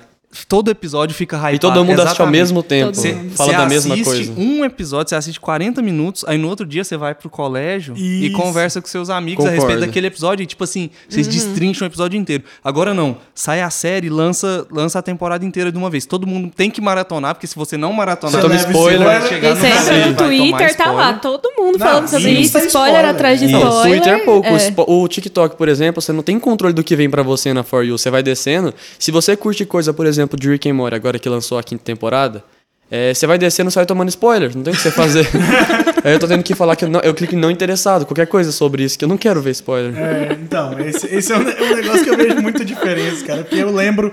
Todo episódio fica hypado. E todo mundo assiste ao exatamente. mesmo tempo. Mundo. Fala você da mesma assiste coisa. um episódio, você assiste 40 minutos, aí no outro dia você vai pro colégio e Isso. conversa com seus amigos a Concordo. respeito daquele episódio e, tipo assim, vocês Uhum. destrincham o episódio inteiro. Agora não, sai a série e lança, lança a temporada inteira de uma vez. Todo mundo tem que maratonar, porque se você não maratonar, Você toma spoiler, spoiler, vai chegar E no Twitter, tá lá, spoiler. todo mundo Não, falando sobre isso, spoiler, spoiler. atrás de Não, spoiler. Twitter é pouco. É. O O TikTok, por exemplo, você não tem controle do que vem pra você na For You. Você vai descendo. Se você curte coisa, por exemplo, de Rick and Morty, agora que lançou a quinta temporada, é, você vai descendo e sai tomando spoiler. Não tem o que você fazer. (laughs) Aí eu tô tendo que falar que eu, não- eu clico em não interessado. Qualquer coisa sobre isso, que eu não quero ver spoiler. É, então, esse, esse é um, ne- um negócio que eu vejo muita diferença, cara. Porque eu lembro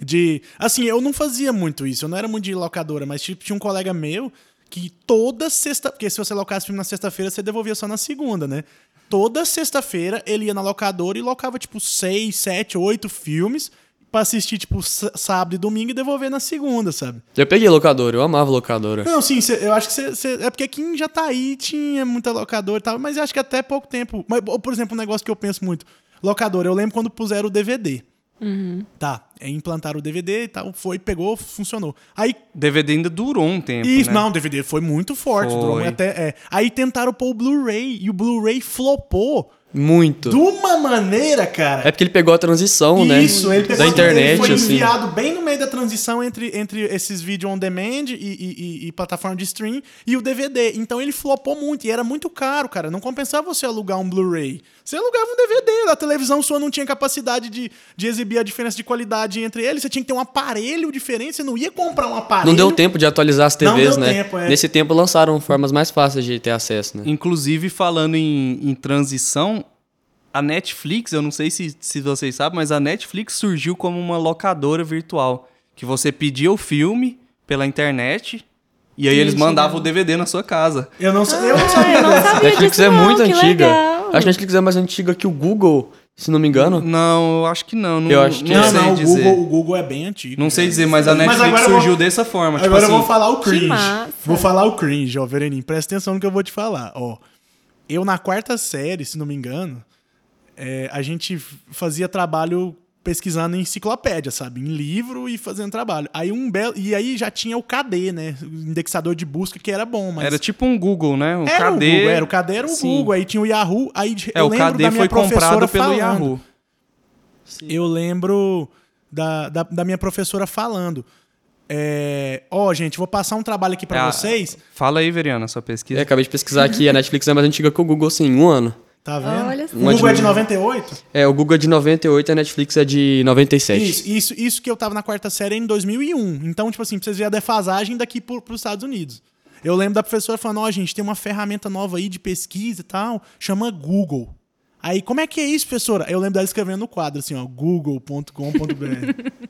de. Assim, eu não fazia muito isso, eu não era muito de locadora, mas tipo, tinha um colega meu que toda sexta. Porque se você locasse filme na sexta-feira, você devolvia só na segunda, né? Toda sexta-feira ele ia na locadora e locava, tipo, seis, sete, oito filmes pra assistir, tipo, sábado e domingo e devolver na segunda, sabe? Eu peguei locadora, eu amava locadora. Não, sim, cê- eu acho que você. É porque quem já tá aí tinha muita locadora e tal, mas eu acho que até pouco tempo. Mas, por exemplo, um negócio que eu penso muito: locadora. Eu lembro quando puseram o DVD. Tá, é, implantaram o DVD e tal, foi, pegou, funcionou. Aí. DVD ainda durou um tempo, Isso, né? não, o DVD foi muito forte, Foi. durou até. é. Aí tentaram pôr o Blu-ray e o Blu-ray flopou Muito. de uma maneira, cara. É porque ele pegou a transição, né? Isso, ele pegou da internet, ele foi assim. enviado bem no meio da transição entre, entre esses vídeo on demand e, e, e- e plataforma de stream e o DVD. Então ele flopou muito e era muito caro, cara. Não compensava você alugar um Blu-ray. Você alugava um DVD, a televisão sua não tinha capacidade de, de exibir a diferença de qualidade entre eles. Você tinha que ter um aparelho diferente, você não ia comprar um aparelho. Não deu tempo de atualizar as Não TVs, deu né? tempo, é. Nesse tempo lançaram formas mais fáceis de ter acesso, né? Inclusive, falando em, em transição, a Netflix, eu não sei se, se vocês sabem, mas a Netflix surgiu como uma locadora virtual. Que você pedia o filme pela internet e aí eles Gente, mandavam não. o DVD na sua casa. Eu não, eu não Ah, sabia eu não dessa. sabia Netflix disso é muito antiga. legal. Acho que a Netflix é mais antiga que o Google, se não me engano. Não, eu acho que não. Não, Eu acho que não Não, sei não, o dizer. Google, o Google é bem antigo. Não sei cara. dizer, mas a Mas Netflix agora eu vou- surgiu dessa forma. Tipo Agora assim, eu vou falar o cringe. Vou falar o cringe, ó, Vereninho. Presta atenção no que eu vou te falar. Ó, eu na quarta série, se não me engano, é, a gente fazia trabalho pesquisando em enciclopédia, sabe? Em livro e fazendo trabalho. Aí um belo. E aí já tinha o KD, né? O indexador de busca que era bom, mas. Era tipo um Google, né? O Era KD. o Google, era o KD era o Sim. Google, aí tinha o Yahoo, aí É, eu o lembro KD da minha foi comprado pelo falando. Yahoo. Eu lembro da, da, da minha professora falando. é, Ó, gente, vou passar um trabalho aqui pra É a- vocês. Fala aí, Veriana, sua É, pesquisa. acabei de pesquisar aqui, a Netflix é mais antiga que o Google, sim, um ano. Tá vendo? Olha o Google é de- de 98? É, o Google é de 98 e a Netflix é de 97. Isso, isso, isso que eu tava na quarta série é em 2001. Então, tipo assim, pra vocês verem a defasagem daqui pro, pros Estados Unidos. Eu lembro da professora falando, ó, gente, tem uma ferramenta nova aí de pesquisa e tal, chama Google. Aí, como é que é isso, professora? Eu lembro dela escrevendo no quadro, assim, ó, google.com.br.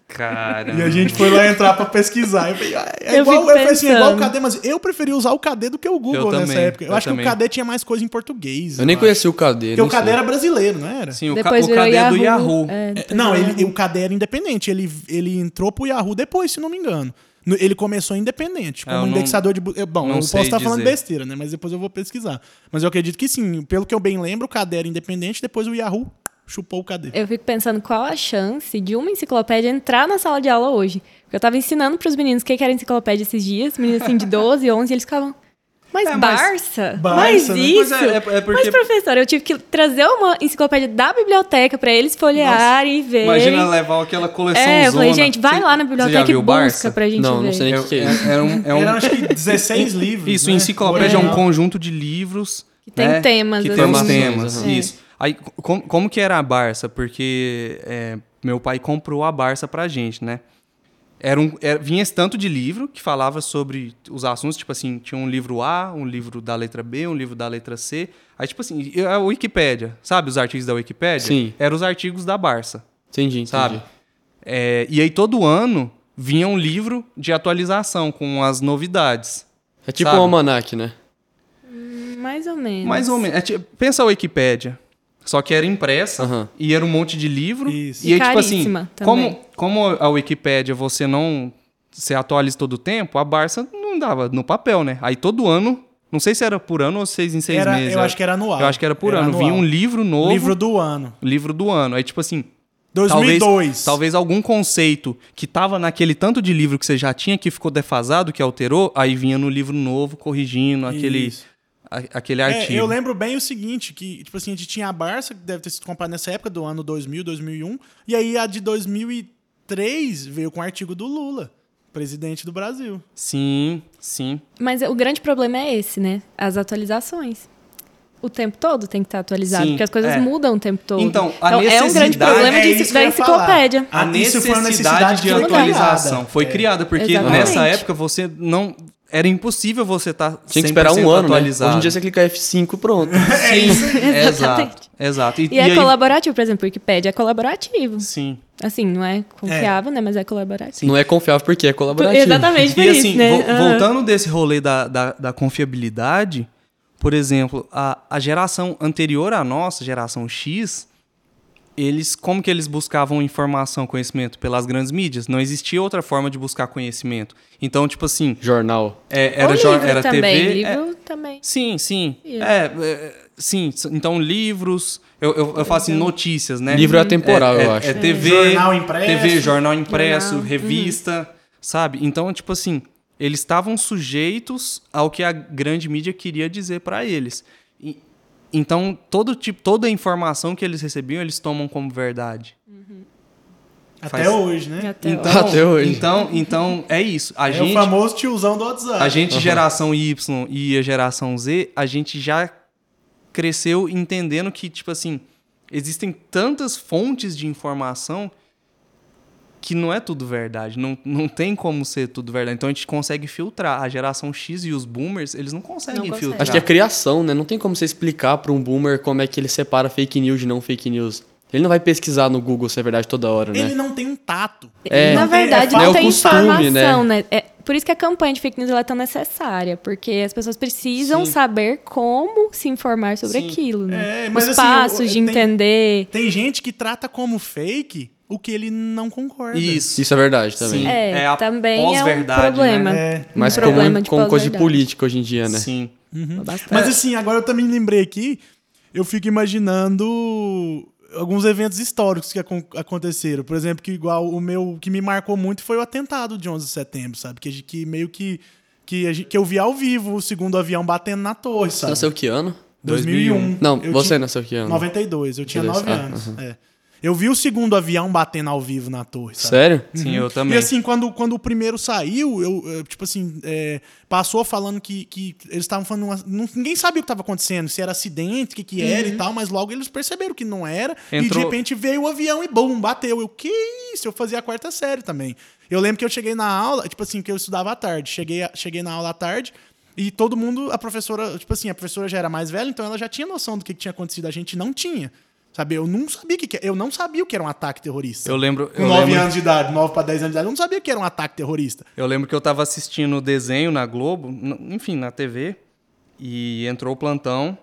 Cara. e a gente foi lá entrar pra pesquisar. Eu falei, ah, é Eu igual, eu falei assim, é igual o. KD, mas eu preferi usar o KD do que o Google Eu nessa também, época. Eu, eu acho também. que o KD tinha mais coisa em português. Eu nem acho. conheci o KD. Porque o KD sei. era brasileiro, não era? Sim, o, ca Depois o KD é do Yahoo. Yahoo. É, não, ele, o KD era independente. Ele, ele entrou pro Yahoo depois, se não me engano. Ele começou independente, como É, eu não- indexador de. bu- é, Bom, não eu posso estar falando dizer. besteira, né? Mas depois eu vou pesquisar. Mas eu acredito que sim. Pelo que eu bem lembro, o KD era independente, depois o Yahoo chupou o KD. Eu fico pensando qual a chance de uma enciclopédia entrar na sala de aula hoje. Porque eu tava ensinando pros meninos o que que era enciclopédia esses dias, meninos assim de 12, 11, e eles ficavam. Mas É, mas- Barça? Barça, mas né? isso? Pois é, é- é porque- Mas, professor, eu tive que trazer uma enciclopédia da biblioteca pra eles folhearem e verem. Imagina levar aquela coleção É, eu falei, gente, vai Você- lá na biblioteca e busca Barça? pra gente Não, ver. não sei nem É, o que, é isso. é- é um, é um- Eram acho que 16 (laughs) livros. Isso, né? enciclopédia é um conjunto de livros. Que tem né, temas, Que assim. tem uns Informações, temas. aham. Isso. Aí, como, como que era a Barça? Porque é, meu pai comprou a Barça pra gente, né? Era um, era- vinha esse tanto de livro que falava sobre os assuntos, tipo assim, tinha um livro A, um livro da letra B, um livro da letra C. Aí, tipo assim, a Wikipédia, sabe os artigos da Wikipédia? Sim. Eram os artigos da Barça, Entendi, entendi. sabe? É, e aí todo ano vinha um livro de atualização com as novidades. É tipo Sabe? um almanac, né? Mais ou menos. Mais ou menos. É tipo- pensa a Wikipédia. Só que era impressa Aham. e era um monte de livro. Isso. E aí, E tipo assim, caríssima como, também. como a Wikipédia você não se atualiza todo o tempo, a Barça não dava no papel, né? Aí todo ano, não sei se era por ano ou seis em seis Era- meses. eu acho que era anual. Eu acho que era por Era ano. Vinha um livro novo, Livro do ano. livro do ano. Aí, tipo assim, 2002. Talvez, talvez algum conceito que tava naquele tanto de livro que você já tinha que ficou defasado, que alterou, aí vinha no livro novo corrigindo aquele, Isso. Aquele É, artigo. eu lembro bem o seguinte, que, tipo assim, a gente tinha a Barça, que deve ter sido comprada nessa época, do ano 2000, 2001, e aí a de 2003 veio com o artigo do Lula, presidente do Brasil. Sim, sim. Mas o grande problema é esse, né? As atualizações. O tempo todo tem que estar atualizado, Sim, porque as coisas é. mudam o tempo todo. Então, a é um grande necessidade- problema É de- da enciclopédia. A necessidade necessidade de atualização foi É. criada, porque Exatamente. nessa época você não. Era impossível você estar. Tinha que esperar um ano, né? atualizado. Hoje em dia você clica F5 e pronto. (laughs) Sim, (laughs) exato. Exatamente. Exato. E, é aí- colaborativo, por exemplo, o Wikipedia é colaborativo. Sim. Assim, não é confiável, né? Mas é colaborativo. Não é confiável porque é colaborativo. Exatamente, por E isso, assim, né? vo- Aham. voltando desse rolê da, da, da confiabilidade, por exemplo, a, a geração anterior à nossa, geração X, eles como que eles buscavam informação, conhecimento pelas grandes mídias? Não existia outra forma de buscar conhecimento. Então, tipo assim, Jornal. é, era, Ou jo- livro era também, TV. é- livro também. sim, sim. É, é, sim. Então, livros. Eu, eu, eu faço assim, notícias, né? Livro é atemporal, é, eu é- acho. É TV, Jornal impresso. TV, jornal impresso, Jornal. revista, sabe? Então, tipo assim, eles estavam sujeitos ao que a grande mídia queria dizer para eles. Então, todo tipo, toda a informação que eles recebiam, eles tomam como verdade. Até Faz- hoje, né? Até Então, Até hoje. Então, então é isso. A é gente o famoso tiozão do WhatsApp. a gente, geração Y e a geração Z, a gente já cresceu entendendo que, tipo assim, existem tantas fontes de informação que não é tudo verdade. Não, não tem como ser tudo verdade. Então a gente consegue filtrar. A geração X e os boomers, eles não conseguem Não consegue. filtrar. Acho que é criação, né? Não tem como você explicar pra um boomer como é que ele separa fake news de não fake news. Ele não vai pesquisar no Google se é verdade toda hora, né? Ele não tem um tato. É. Na verdade, é não tem costume, informação, né? É, por isso que a campanha de fake news ela é tão necessária, porque as pessoas precisam Sim. saber como se informar sobre Sim. aquilo, né? É, mas Os assim, passos eu- de tem- entender. Tem gente que trata como fake o que ele não concorda. Isso. Isso é verdade também. Sim. É, É a também é um pós-verdade, problema. né? É. Mas um como, problema de como coisa de política hoje em dia, né? Sim. Bastante. Mas assim, agora eu também lembrei aqui, eu fico imaginando alguns eventos históricos que acon- aconteceram. Por exemplo, que igual o meu, que me marcou muito foi o atentado de 11 de setembro, sabe? Que, que meio que que, a gente- que eu vi ao vivo o segundo avião batendo na torre, Você sabe? nasceu que ano? 2001. Não, Eu você tinha- nasceu que ano? 92, eu tinha 92, 9 ah, anos. é. Eu vi o segundo avião batendo ao vivo na torre, sabe? Sério? Sim, eu também. E assim, quando, quando o primeiro saiu, eu, eu, tipo assim, é, passou falando que, que eles estavam falando. uma- não- ninguém sabia o que estava acontecendo, se era acidente, o que, que era e tal, mas logo eles perceberam que não era. E de Entrou- repente veio o avião e bum, bateu. Eu, que isso? Eu fazia a quarta série também. Eu lembro que eu cheguei na aula, tipo assim, que eu estudava à tarde. Cheguei, a- cheguei na aula à tarde. E todo mundo, a professora, tipo assim, a professora já era mais velha, então ela já tinha noção do que tinha acontecido. A gente não tinha. Sabe? Eu não sabia que, que eu não sabia o que era um ataque terrorista. Eu lembro. Com Eu 9 lembro, anos de idade, 9 para 10 anos de idade, eu não sabia que era um ataque terrorista. eu lembro que eu tava assistindo o desenho na Globo, enfim, na TV, e entrou o plantão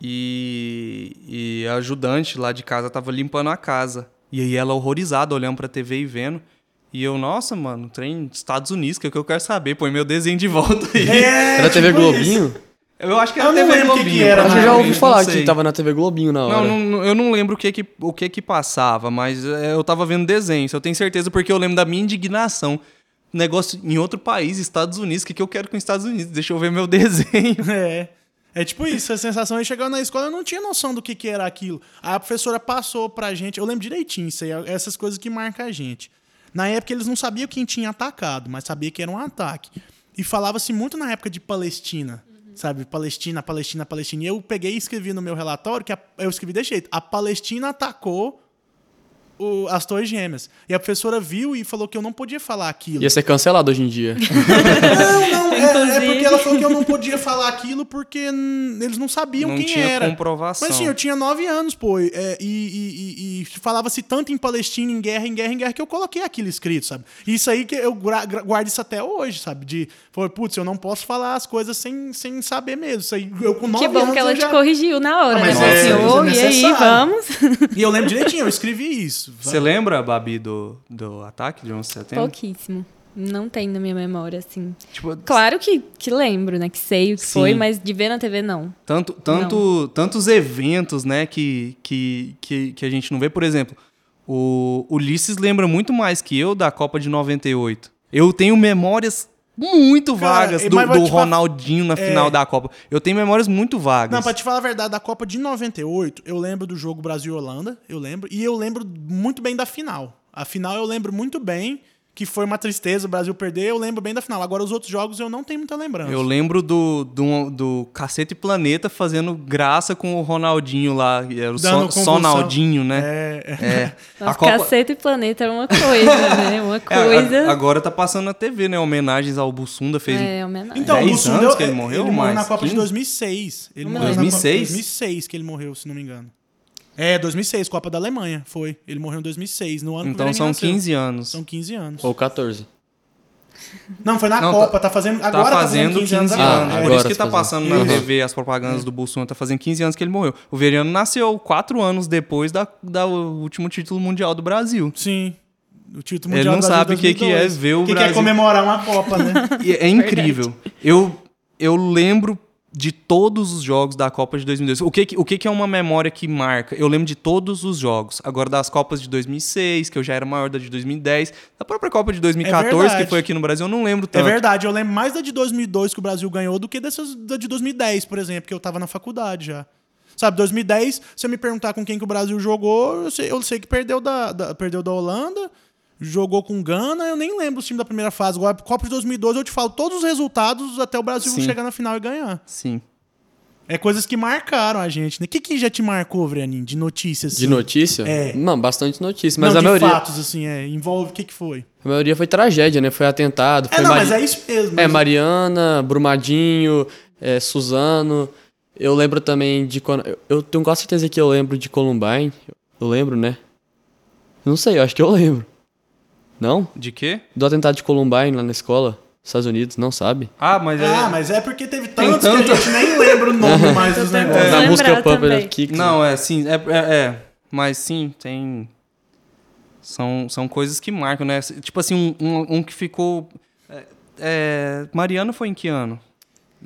e, e a ajudante lá de casa tava limpando a casa. E aí ela horrorizada, olhando pra TV e vendo. E eu, nossa, mano, trem dos Estados Unidos, que é o que eu quero saber, põe meu desenho de volta aí. É, Era TV tipo Globinho? isso. Eu acho que Eu era não TV lembro o que Globinho. que era, Acho que eu já ouvi falar não que tava na TV Globinho na hora. Não, não, eu não lembro o que que, o que que passava, mas é, eu tava vendo desenho, isso eu tenho certeza, porque eu lembro da minha indignação. Negócio em outro país, Estados Unidos, o que, que eu quero com os Estados Unidos? Deixa eu ver meu (laughs) desenho. (laughs) É. É tipo isso, a sensação de chegar na escola, eu não tinha noção do que, que era aquilo. Aí a professora passou pra gente, eu lembro direitinho, isso aí, essas coisas que marcam a gente. Na época eles não sabiam quem tinha atacado, mas sabia que era um ataque. E falava-se muito na época de Palestina, sabe? Palestina, Palestina, Palestina. E eu peguei e escrevi no meu relatório que a- eu escrevi desse jeito: a Palestina atacou o- as Torres Gêmeas. E a professora viu e falou que eu não podia falar aquilo. Ia ser cancelado hoje em dia. (laughs) Não, não, é, é porque ela falou que eu não podia falar aquilo porque eles não sabiam Não quem tinha era. comprovação. Mas sim, eu tinha nove anos, pô. é, e e- e- e falava-se tanto em Palestina, em guerra, em guerra, em guerra, que eu coloquei aquilo escrito, sabe? E Isso aí que eu guardo isso até hoje, sabe? De, pô, putz, eu não posso falar as coisas sem, sem saber mesmo. Isso aí, eu com nove Que bom anos que ela te já... corrigiu na hora, Ah, né? mas Falou é- assim, é "Ô, e aí, necessário." vamos? E eu lembro direitinho, eu escrevi isso. Você lembra, Babi, do, do ataque de 11 de setembro? Pouquíssimo. Não tem na minha memória, assim. Tipo, Claro que, que lembro, né? Que sei o que Sim. foi, mas de ver na TV, não. Tanto, tanto, tantos eventos, né, que, que, que, que a gente não vê. Por exemplo, o Ulisses lembra muito mais que eu da Copa de 98. Eu tenho memórias muito Cara, vagas do, do falar- Ronaldinho na É. final da Copa. Eu tenho memórias muito vagas. Não, pra te falar a verdade, da Copa de 98, eu lembro do jogo Brasil-Holanda, eu lembro, e eu lembro muito bem da final. A final eu lembro muito bem, que foi uma tristeza o Brasil perder, eu lembro bem da final. Agora, os outros jogos eu não tenho muita lembrança. Eu lembro do, do, do Cacete Planeta fazendo graça com o Ronaldinho lá. Era o Dando Son. Sonaldinho, né? É, É. Nossa, Caceta e Planeta era uma coisa, né? Uma (laughs) É, coisa. a- agora tá passando na TV, né? Homenagens ao Bussunda fez. É, homenagem. Então, o 10 Bussunda, anos que ele morreu, Ele morreu mais na Copa 15? de 2006. Ele Não morreu na 2006? Copa- 2006 que ele morreu, se não me engano. É, 2006, Copa da Alemanha, foi. Ele morreu em 2006, no ano Então são nasceu. 15 anos. São 15 anos. Ou 14. Não, foi na Não, Copa, tá- tá fazendo. Tá Agora fazendo 15 anos. Ah, agora. Por isso que tá tá fazendo. passando na Isso. TV as propagandas do Bussunda. Tá fazendo 15 anos que ele morreu. O Veriano nasceu 4 anos depois da, da último título mundial do Brasil. Sim. O título Ele mundial não do Brasil sabe o que que é 2002. ver o que que é Brasil- comemorar uma Copa, né? (laughs) É incrível. Eu, eu lembro de todos os jogos da Copa de 2002. O que, o que, é uma memória que marca? Eu lembro de todos os jogos. Agora das Copas de 2006, que eu já era maior da de 2010. Da própria Copa de 2014, verdade. que foi aqui no Brasil, eu não lembro É tanto. verdade, eu lembro mais da de 2002 que o Brasil ganhou do que dessas da de 2010, por exemplo, que eu tava na faculdade já. Sabe, 2010, se eu me perguntar com quem que o Brasil jogou, eu sei, eu sei que perdeu da, da- perdeu da Holanda, jogou com Gana, eu nem lembro os times da primeira fase. Agora, Copa de 2012, eu te falo todos os resultados até o Brasil Sim. chegar na final e ganhar. Sim. É coisas que marcaram a gente, né? O que, que já te marcou, Vrianin, de notícias? De notícia? É. Não, bastante notícia. Mas Não, a de maioria, fatos, assim, é. Envolve, o que que foi? a maioria foi tragédia, né? Foi atentado. É, Foi não, Mari- mas é isso mesmo. É, Mariana, Brumadinho, é, Suzano. Eu lembro também de quando. eu- Eu tenho quase certeza que eu lembro de Columbine. Eu lembro, né? Não sei, eu acho que eu lembro. Não? De quê? Do atentado de Columbine lá na escola, Estados Unidos, não sabe? Ah, mas é. Ah, mas é porque teve tantos que a gente nem lembra o (laughs) nome mais dos negócios. Na lembrar música Popular também. Kicks. Não, é sim. É, é, é. Mas sim, tem. São, são coisas que marcam, né? Tipo assim, um, um, um que ficou. é, é, Mariana foi em que ano?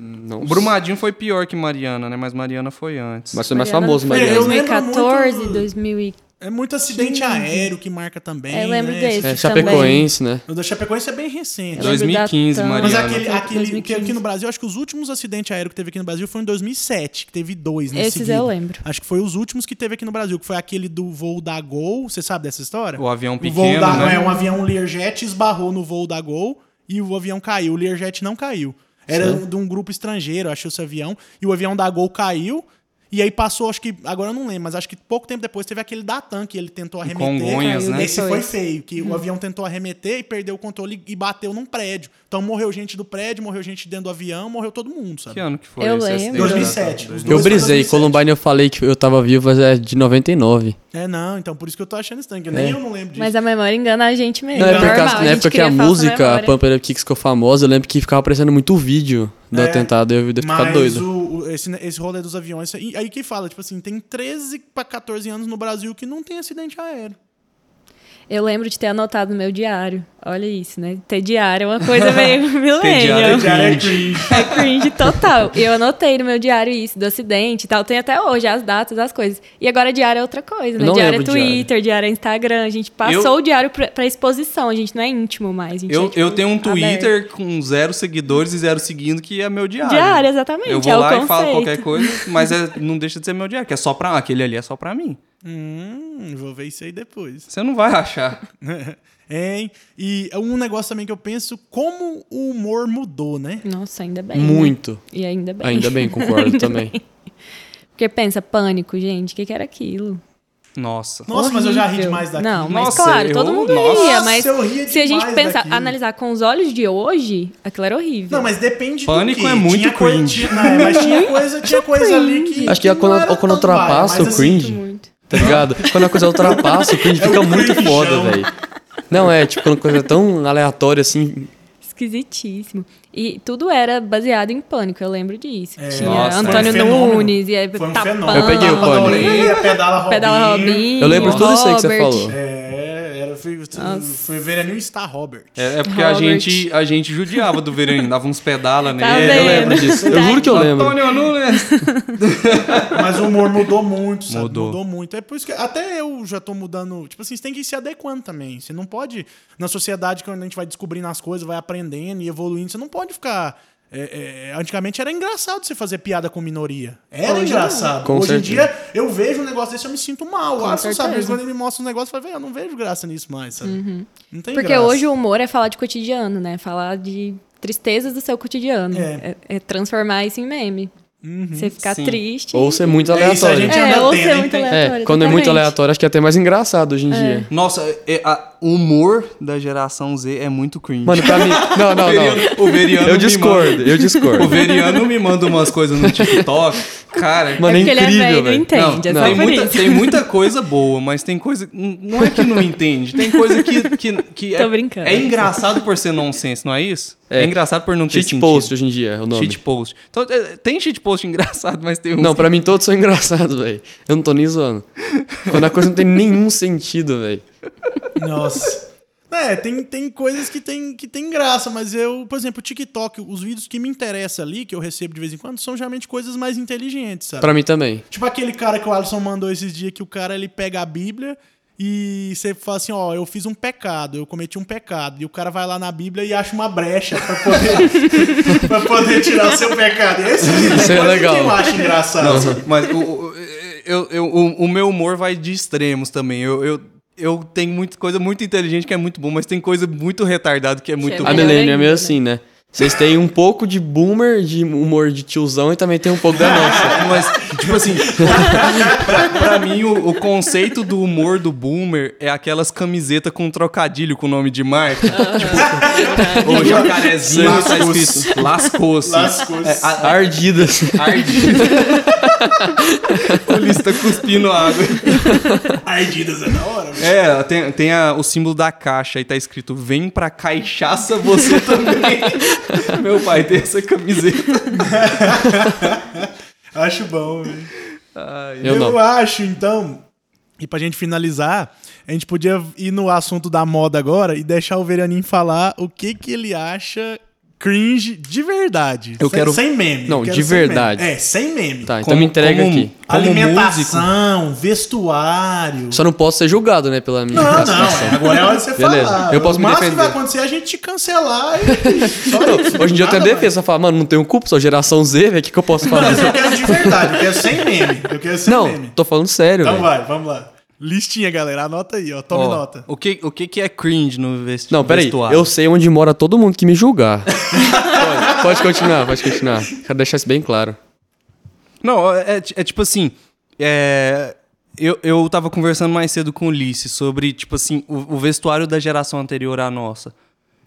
Não Brumadinho foi pior que Mariana, né? Mas Mariana foi antes. Mas foi mais Mariana famoso, Mariana. lembro 2014, muito- 2000 É muito acidente aéreo que marca também. É, eu lembro né? desse. É, Chapecoense, né? O da Chapecoense é bem recente. Eu lembro da 2015, Tam- Mas aquele, aquele que 2015. aqui no Brasil, acho que os últimos acidentes aéreos que teve aqui no Brasil foi em 2007, que teve dois nesse Esses eu lembro. Acho que foi os últimos que teve aqui no Brasil, que foi aquele do voo da Gol. Você sabe dessa história? O avião O pequeno, voo da né? é um avião Learjet esbarrou no voo da Gol e o avião caiu. O Learjet não caiu. Era Certo. de um grupo estrangeiro, achou esse avião, e o avião da Gol caiu. E aí passou, acho que, agora eu não lembro, mas acho que pouco tempo depois teve aquele Datan que ele tentou arremeter. Congonhas, né? Esse foi feio, que o avião tentou arremeter e perdeu o controle e bateu num prédio. Então morreu gente do prédio, morreu gente dentro do avião, morreu todo mundo, sabe? Que ano que foi Eu esse lembro. acidente? 2007. Os Eu brisei. 2007. Columbine eu falei que eu tava vivo, mas é de 99. É, não, então por isso que eu tô achando estranho, que nem É. eu não lembro disso. Mas a memória engana a gente mesmo. Não, é por causa, a na época que a música, a. Pumper Up Kicks ficou famosa, eu lembro que ficava aparecendo muito vídeo do É, atentado, eu devia ficar Mas doido. o- esse, esse rolê dos aviões, aí, que fala, tipo assim, tem 13 pra 14 anos no Brasil que não tem acidente aéreo. Eu lembro de ter anotado no meu diário. Olha isso, né? Ter diário é uma coisa meio (laughs) diário millennial. é é cringe. É cringe total. E eu anotei no meu diário isso, do acidente e tal. Tem até hoje as datas, as coisas. E agora diário é outra coisa, né? Não diário é lembro diário. Twitter, diário é Instagram. A gente passou Eu- o diário pra, pra exposição. A gente não é íntimo mais. a gente Eu, é, tipo, eu tenho um aberto. Twitter com zero seguidores e zero seguindo, que é meu diário. Diário, exatamente. Eu vou é o lá conceito. e falo qualquer coisa, mas é- (laughs) não deixa de ser meu diário, que é só pra. Aquele ali é só pra mim. Hum, vou ver isso aí depois. Você não vai achar. (laughs) Hein? E um negócio também que eu penso, como o humor mudou, né? Nossa, ainda bem. né? Muito. E ainda bem. Ainda bem, concordo (laughs) também. Porque pensa, pânico, gente, o que, que era aquilo? Nossa. Nossa, mas eu já ri Horrível. demais daqui. Não, mas Nossa, claro, eu- todo mundo nossa, ria, mas eu ria se a gente pensar, daquilo. analisar com os olhos de hoje, aquilo era horrível. Não, mas depende Pânico do quê? é muito tinha coisa- cringe. tinha- não, é, mas tinha coisa, tinha coisa ali que. Acho que é não quando- quando ultrapassa o assim, cringe. Tá ligado? Quando a coisa ultrapassa, o cringe É fica muito foda, velho. Não, é, tipo, quando a coisa é tão aleatória assim. Esquisitíssimo. E tudo era baseado em pânico, eu lembro disso. É, Tinha Nossa, Antônio foi um. Nunes, e aí Foi um Tapão, fenômeno. Eu peguei o pânico. pedala Robinho. Pedala Robinho. Eu lembro de tudo isso aí que você falou. É, era, foi, foi veraninho Star Robert. É, é porque a Robert. gente, a gente judiava do Veraninho, dava uns pedala (laughs) Tá nele. vendo? Eu lembro disso. Eu juro que eu lembro. Antônio Nunes. (laughs) Mas o humor mudou muito, sabe? Mudou. Mudou. muito. É por isso que até eu já tô mudando. Tipo assim, você tem que ir se adequando também. Você não pode, na sociedade, quando a gente vai descobrindo as coisas, vai aprendendo e evoluindo, você não pode ficar. É, é, antigamente era engraçado você fazer piada com minoria. Era Hoje engraçado. Com Hoje em certeza. dia, eu vejo um negócio desse, eu me sinto mal. Com Ah, você sabe, quando ele me mostra um negócio, eu falo, velho, eu não vejo graça nisso mais, sabe? Não tem Porque graça. hoje o humor é falar de cotidiano, né? Falar de tristezas do seu cotidiano. É. É, é transformar isso em meme. Você ficar Sim. triste. Ou ser muito É isso, a aleatório. gente É, anda ou tendo, ser muito Tem- aleatório. É, quando é muito aleatório, acho que é até mais engraçado hoje em dia. Nossa, é- a- o humor da geração Z é muito cringe. Mano, pra mim. (laughs) Não, não, o Veriano, não. o Veriano Eu me discordo, manda- eu discordo. O Veriano me manda umas coisas no TikTok. Cara, Mano, é é porque ele é incrível, velho, velho. entende. é não, tem, muita, tem muita coisa boa, mas tem coisa. Não é que não entende. Tem coisa que, que, que Tô é, brincando. é engraçado por ser nonsense, não é isso? É, É. engraçado por não ter Cheat sentido. post hoje em dia é o nome. Cheat post. Então, é, tem cheat post (laughs) engraçado, mas tem uns Não, que- pra mim todos são (laughs) engraçados, velho. Eu não tô nem zoando. Quando a coisa não tem nenhum sentido, velho. Nossa. É, tem, tem coisas que tem, que tem graça, mas eu, por exemplo, o TikTok, os vídeos que me interessam ali, que eu recebo de vez em quando, são geralmente coisas mais inteligentes, sabe? Pra mim também. Tipo aquele cara que o Alisson mandou esses dias, que o cara ele pega a Bíblia e você fala assim, ó, eu fiz um pecado, eu cometi um pecado. E o cara vai lá na Bíblia e acha uma brecha pra poder, (laughs) pra poder tirar o seu pecado. Esse Isso é legal. que eu acho engraçado. Não, mas o, o- eu, eu, o, o meu humor vai de extremos também. Eu, eu, eu tenho muita coisa muito inteligente que é muito bom, mas tem coisa muito retardada que é muito Chega. A Milênio é meio ainda, assim, né? Vocês têm um pouco de boomer, de humor de tiozão e também tem um pouco da nossa. (laughs) Mas, tipo assim, pra, pra mim, o, o conceito do humor do boomer é aquelas camisetas com trocadilho com o nome de marca. tipo, (laughs) o jacarezinho tá Lascou-se. escrito Lascou-se. Lascou-se. É, a- Ardidas. (laughs) Tá cuspindo água. Ardidas é da hora. É, tem, tem a- o símbolo da caixa e tá escrito Vem pra caixaça você (laughs) também. Meu pai tem essa camiseta. (laughs) Acho bom, velho. Eu não. acho, então, e pra gente finalizar, a gente podia ir no assunto da moda agora e deixar o Veraninho falar o que que ele acha cringe de verdade. Eu sem, quero- Sem meme. Não, de verdade. meme. É, sem meme. Tá, então Como- me entrega como- aqui. como Alimentação, vestuário... Só não posso ser julgado, né, pela minha Não, não, agora é hora de você Beleza, falar. eu posso o me máximo que vai defender. acontecer é a gente te cancelar e... (laughs) Só isso. Hoje em dia eu tenho defesa, fala, mano, não tenho culpa, sou geração Z, velho, o que, que eu posso mais. Mas fazer? eu quero de verdade, eu quero sem meme. Eu quero sem não, meme. tô falando sério, Então velho. vai, vamos lá. Listinha, galera. Anota aí, ó. Tome Ó, nota. O que, o que que é cringe no vesti Não, peraí, vestuário? eu sei onde mora todo mundo que me julgar. (laughs) pode, pode continuar, pode continuar. Quero deixar isso bem claro. Não, é, é tipo assim. É, eu, eu tava conversando mais cedo com o Ulisses sobre, tipo assim, o, o vestuário da geração anterior à nossa.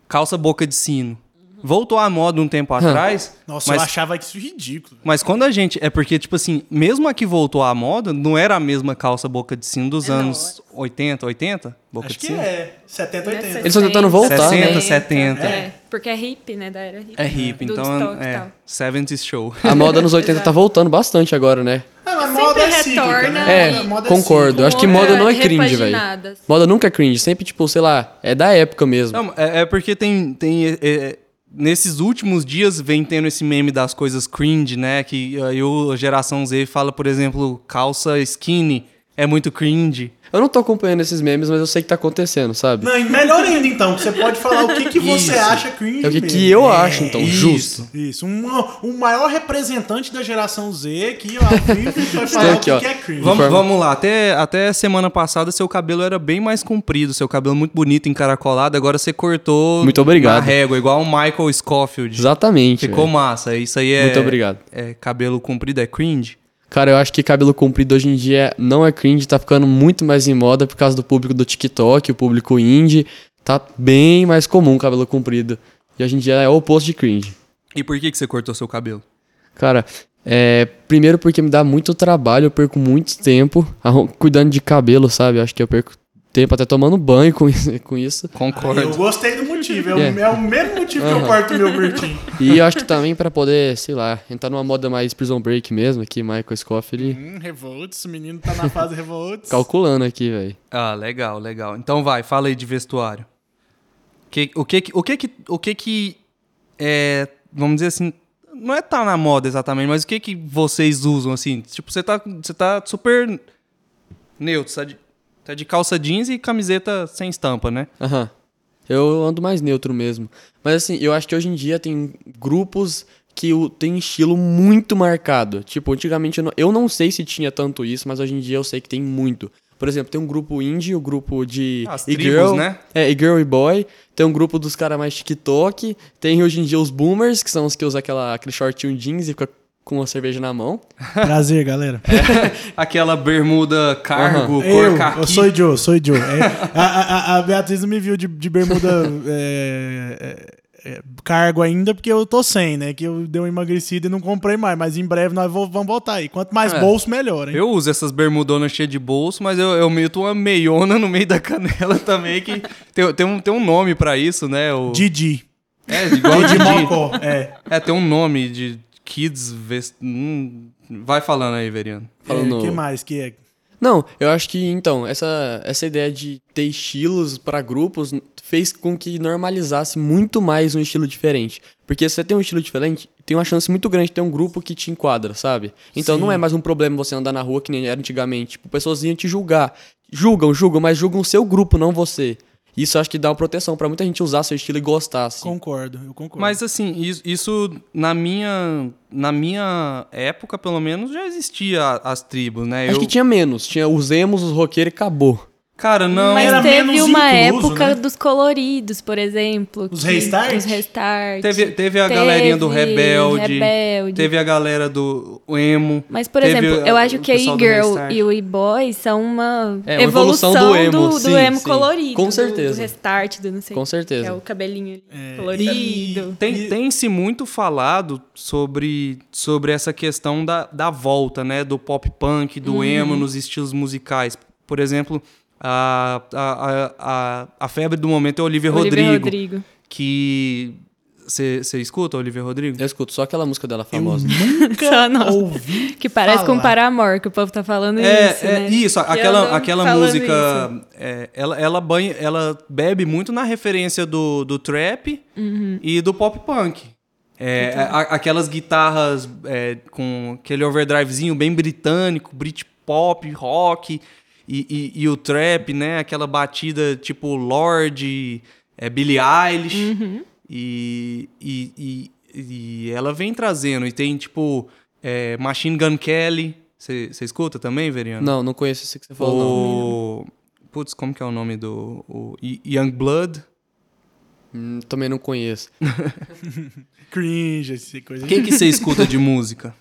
Calça boca de sino. Voltou à moda um tempo atrás. Nossa, mas, eu achava isso ridículo. mas quando a gente. É porque, tipo assim, mesmo a que voltou à moda, não era a mesma calça boca de sino dos É, não, anos 80, 80? Boca Acho de que sino? é. 70, 80. Eles estão tentando voltar, 60, né? 70. É, porque é hip, né? Da era hip. É hip, Do então e é. tal. 70s show. A moda (laughs) nos 80 tá voltando bastante agora, né? Ah, mas Sempre moda é cíclica, retorna né? É, moda concordo. cíclica. Eu acho que moda não é cringe, velho. Moda nunca é cringe, sempre, tipo, sei lá, é da época mesmo. Não, é, é porque tem. tem é, é, nesses últimos dias vem tendo esse meme das coisas cringe, né? Que aí o geração Z fala, por exemplo, calça skinny é muito cringe. Eu não tô acompanhando esses memes, mas eu sei que tá acontecendo, sabe? Não, e melhor ainda, então, que você pode falar o que, que você Isso. acha cringe É o que, mesmo. que eu acho, então, isso. justo. Isso, um, o maior representante da geração Z que ó, vive vai falar aqui, o que, que é cringe. Vamos, vamos lá, até, até semana passada seu cabelo era bem mais comprido, seu cabelo muito bonito, encaracolado, agora você cortou Muito obrigado. na régua, igual o Michael Scofield. Exatamente. Ficou massa, isso aí é... Muito obrigado. É, cabelo comprido é cringe? Cara, eu acho que cabelo comprido hoje em dia não é cringe, tá ficando muito mais em moda por causa do público do TikTok, o público indie. Tá bem mais comum cabelo comprido. E hoje em dia é o oposto de cringe. E por que, que você cortou seu cabelo? Cara, é, primeiro porque me dá muito trabalho, eu perco muito tempo cuidando de cabelo, sabe? Eu acho que eu perco tempo até tomando banho com isso. Com isso. Concordo. Eu gostei do motivo, é, o- É. é o mesmo motivo que eu corto o meu curtinho. E eu acho que também pra poder, sei lá, entrar numa moda mais prison break mesmo, aqui, Michael Scoff, ele Hum, Revolts, o menino tá na fase Revolts. calculando aqui, velho. Ah, legal, legal. Então vai, fala aí de vestuário. Que, o que que- o que que o que que é, vamos dizer assim, não é tá na moda exatamente, mas o que que vocês usam assim? Tipo, você tá você tá super neutro, tá de, tá de calça jeans e camiseta sem estampa, né? Aham. Eu ando mais neutro mesmo. Mas assim, eu acho que hoje em dia tem grupos que tem estilo muito marcado. Tipo, antigamente eu não, eu não sei se tinha tanto isso, mas hoje em dia eu sei que tem muito. Por exemplo, tem um grupo indie, o grupo de As e-girl, tribos, né? É, e-girl e boy. Tem um grupo dos caras mais TikTok. Tem hoje em dia os boomers, que são os que usam aquela, aquele shortinho jeans e fica com uma cerveja na mão. (laughs) Prazer, galera. Aquela bermuda cargo, cor Eu, caqui. eu sou Joe, sou Joe. É, a, a- a Beatriz não me viu de, de bermuda é, é, é, cargo ainda, porque eu tô sem, né? Que eu dei uma emagrecida e não comprei mais. Mas em breve nós vamos voltar aí. Quanto mais É. bolso, melhor, hein? Eu uso essas bermudonas cheias de bolso, mas eu, eu meto uma meiona no meio da canela (laughs) também, que tem, tem, um, tem um nome pra isso, né? O, Didi. é, igual Didi Didi. Mocó, é. É, tem um nome de kids vest... hum, vai falando aí, Veriano. Falando- O que mais que é? Não, eu acho que, então, essa, essa ideia de ter estilos para grupos fez com que normalizasse muito mais um estilo diferente. Porque se você tem um estilo diferente, tem uma chance muito grande de ter um grupo que te enquadra, sabe? Então Sim. não é mais um problema você andar na rua que nem era antigamente. Tipo, pessoas iam te julgar. Julgam, julgam, mas julgam o seu grupo, não você. Isso acho que dá uma proteção pra muita gente usar seu estilo e gostar, assim. Concordo, eu concordo. Mas assim, isso, isso na minha na minha época, pelo menos, já existia as tribos, né? Acho Eu- que tinha menos. Tinha os emos, os roqueiros e acabou. Cara, não. Mas Era teve menos uma incluso, época né? dos coloridos, por exemplo. Os que- restart? Os restart. Teve, teve a galerinha do Teve Rebelde, Rebelde. Teve a galera do Emo. Mas, por teve exemplo, a- eu acho que a do e-girl e o e-boy são uma, É, uma evolução, evolução do emo, do, sim, emo sim. colorido. Com do- certeza. Do, restart, do não sei Com Que certeza. é o cabelinho É, colorido. Tem, E- tem-se muito falado sobre, sobre essa questão da, da volta, né? Do pop punk, do Uhum. emo nos estilos musicais. Por exemplo, a, a, a, a, febre do momento é Olivia, Olivia Rodrigo. Rodrigo. Que. Você escuta a Olivia Rodrigo? Eu escuto só aquela música dela famosa. (laughs) Só não. ouvi Que parece com falar. Paramore, que o povo tá falando É, isso, é né? isso, Que aquela, aquela música, é, ela, ela, banha, ela bebe muito na referência do, do trap Uhum. e do pop punk. É, a- aquelas guitarras é, com aquele overdrivezinho bem britânico, Britpop, rock e, e, e o trap, né? Aquela batida tipo Lorde, é, Billie Eilish. Uhum. E, e, e, e ela vem trazendo. E tem tipo é, Machine Gun Kelly. Você escuta também, Veriano? Não, não conheço esse que você falou, não. O. Putz, como que é o nome do. O Young Blood? Hum, também não conheço. (laughs) cringe, essa coisa. O que que você escuta de (laughs) música?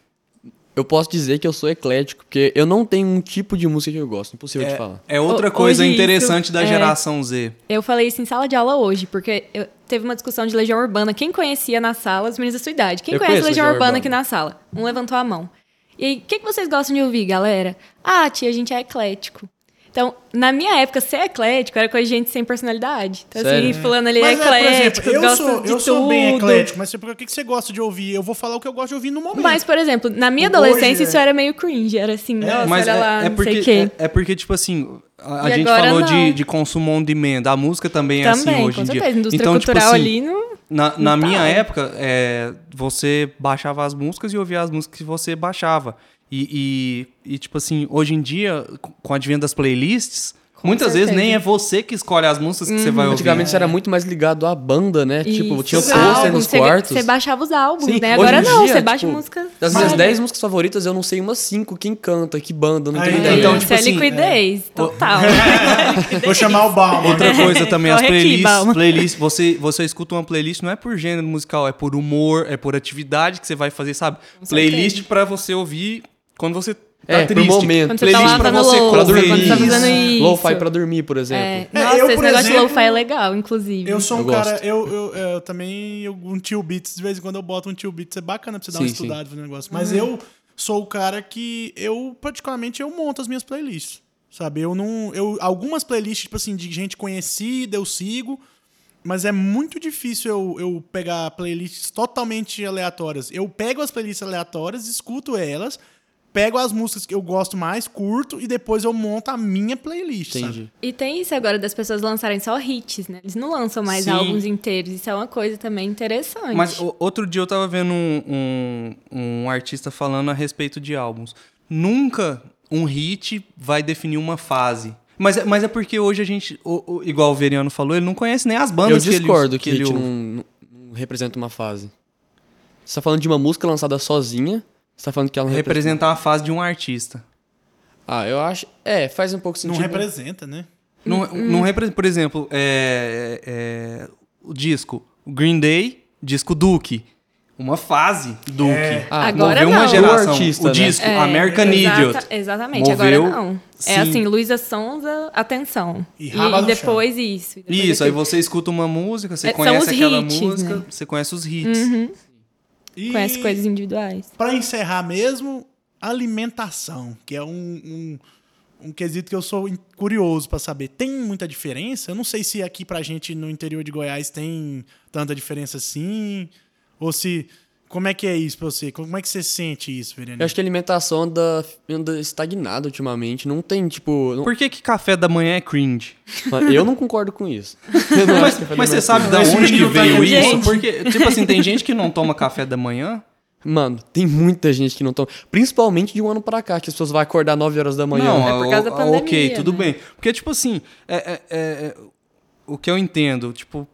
Eu posso dizer que eu sou eclético, porque eu não tenho um tipo de música que eu gosto. Impossível de falar. É outra Ho- coisa interessante isso da é- geração Z. Eu falei isso em sala de aula hoje, porque eu- teve uma discussão de Legião Urbana. Quem conhecia na sala, os meninos da sua idade? Quem Eu conhece Legião, Legião Urbana Urbana. aqui na sala? Um levantou a mão. E aí, o que, que vocês gostam de ouvir, galera? Ah, tia, a gente é eclético. Então, na minha época, ser eclético era coisa de gente sem personalidade. Então, Sério? assim, fulano ali é Mas, é, por eclético, exemplo, eu gosta sou, de eu sou bem eclético, mas tipo, o que que você gosta de ouvir? Eu vou falar o que eu gosto de ouvir no momento. Mas, por exemplo, na minha Hoje, adolescência, é. isso era meio cringe. Era assim, nossa, Mas olha é, lá, é não porque, sei o quê. é, é porque, tipo assim, a, a gente falou não. de, de consumo on demand. A música também é Também, assim hoje com em dia. certeza. Indústria então, tipo cultural assim, ali não... Na, na Não minha tá. época, é, você baixava as músicas e ouvia as músicas que você baixava. E, e, e, tipo assim, hoje em dia, com com o advento das playlists, muitas vezes certeza. nem é você que escolhe as músicas que você vai ouvir. Antigamente isso era muito mais ligado à banda, né? Tipo, Isso. tinha Os pôster nos você- quartos. Você baixava os álbuns, Sim, né? hoje Agora não, você baixa tipo, músicas. Das minhas 10 músicas favoritas, eu não sei umas 5 quem canta, que banda, não tenho então, ideia. então, Isso tipo é assim, liquidez, total. (laughs) Vou chamar o Bauman. Outra coisa também, as Corre aqui, playlists, Balma. playlists você, você escuta uma playlist não é por gênero musical, é por humor, é por atividade que você vai fazer, sabe? Playlist pra você ouvir quando você tá É, triste. momento. Quando você tá Playlist lá pra fazendo você louco, Pra dormir. quando você tá fazendo isso. Lo-fi pra dormir, por exemplo. É. É, Nossa, eu, esse por negócio exemplo, de lo-fi é legal, inclusive. Eu sou um Eu cara, gosto. eu, eu, eu também, eu, um tio beats, de vez em quando eu boto um tio beats, é bacana pra você dar uma Sim, estudada no negócio. Mas eu sou o cara que, eu, praticamente, eu monto as minhas playlists, sabe? Eu não, eu, algumas playlists, tipo assim, de gente conhecida, eu sigo, mas é muito difícil eu, eu pegar playlists totalmente aleatórias. Eu pego as playlists aleatórias, escuto elas, pego as músicas que eu gosto mais, curto, e depois eu monto a minha playlist, sabe? Entendi. E tem isso agora das pessoas lançarem só hits, né? Eles não lançam mais Sim. álbuns inteiros. Isso é uma coisa também interessante. Mas o- outro dia eu tava vendo um, um, um artista falando a respeito de álbuns. Nunca um hit vai definir uma fase. Mas é, mas é porque hoje a gente, o- o- igual o Veriano falou, ele não conhece nem as Eu bandas que ele, discordo que, que ele hit ouve. não, não- não representa uma fase. Você tá falando de uma música lançada sozinha, você tá falando que ela não representa... a fase de um artista. Ah, eu acho... É, faz um pouco Não sentido. representa, né? Não, Hum, não representa, por exemplo, é, é, o disco, Green Day, disco Duke. Uma fase Duke. É. Ah, Agora moveu uma não. geração. O artista, o né? disco É, American exata- Idiot. Exatamente, Moveu, agora não. sim. É assim, Luísa Sonza, atenção. E no depois isso. e depois Isso, aí você escuta uma música, você É, conhece aquela hits, música, né? você conhece os hits. E Conhece coisas individuais. Pra encerrar mesmo, alimentação, que é um, um, um quesito que eu sou curioso pra saber. Tem muita diferença? Eu não sei se aqui pra gente no interior de Goiás tem tanta diferença assim, ou se... Como é que é isso pra você? Como é que você sente isso, Veriane? Eu acho que a alimentação anda, anda estagnada ultimamente. Não tem, tipo... não- Por que, que café da manhã é cringe? Eu não concordo com isso. Da (laughs) Mas manhã você é sabe da onde que tá veio isso? Porque, tipo assim, tem gente que não toma café da manhã. Mano, tem muita gente que não toma. Principalmente de um ano pra cá, que as pessoas vão acordar 9 horas da manhã. Não, É por o- causa da o- pandemia, Ok, tudo né? bem. Porque, tipo assim, é, é- é- o que eu entendo, tipo,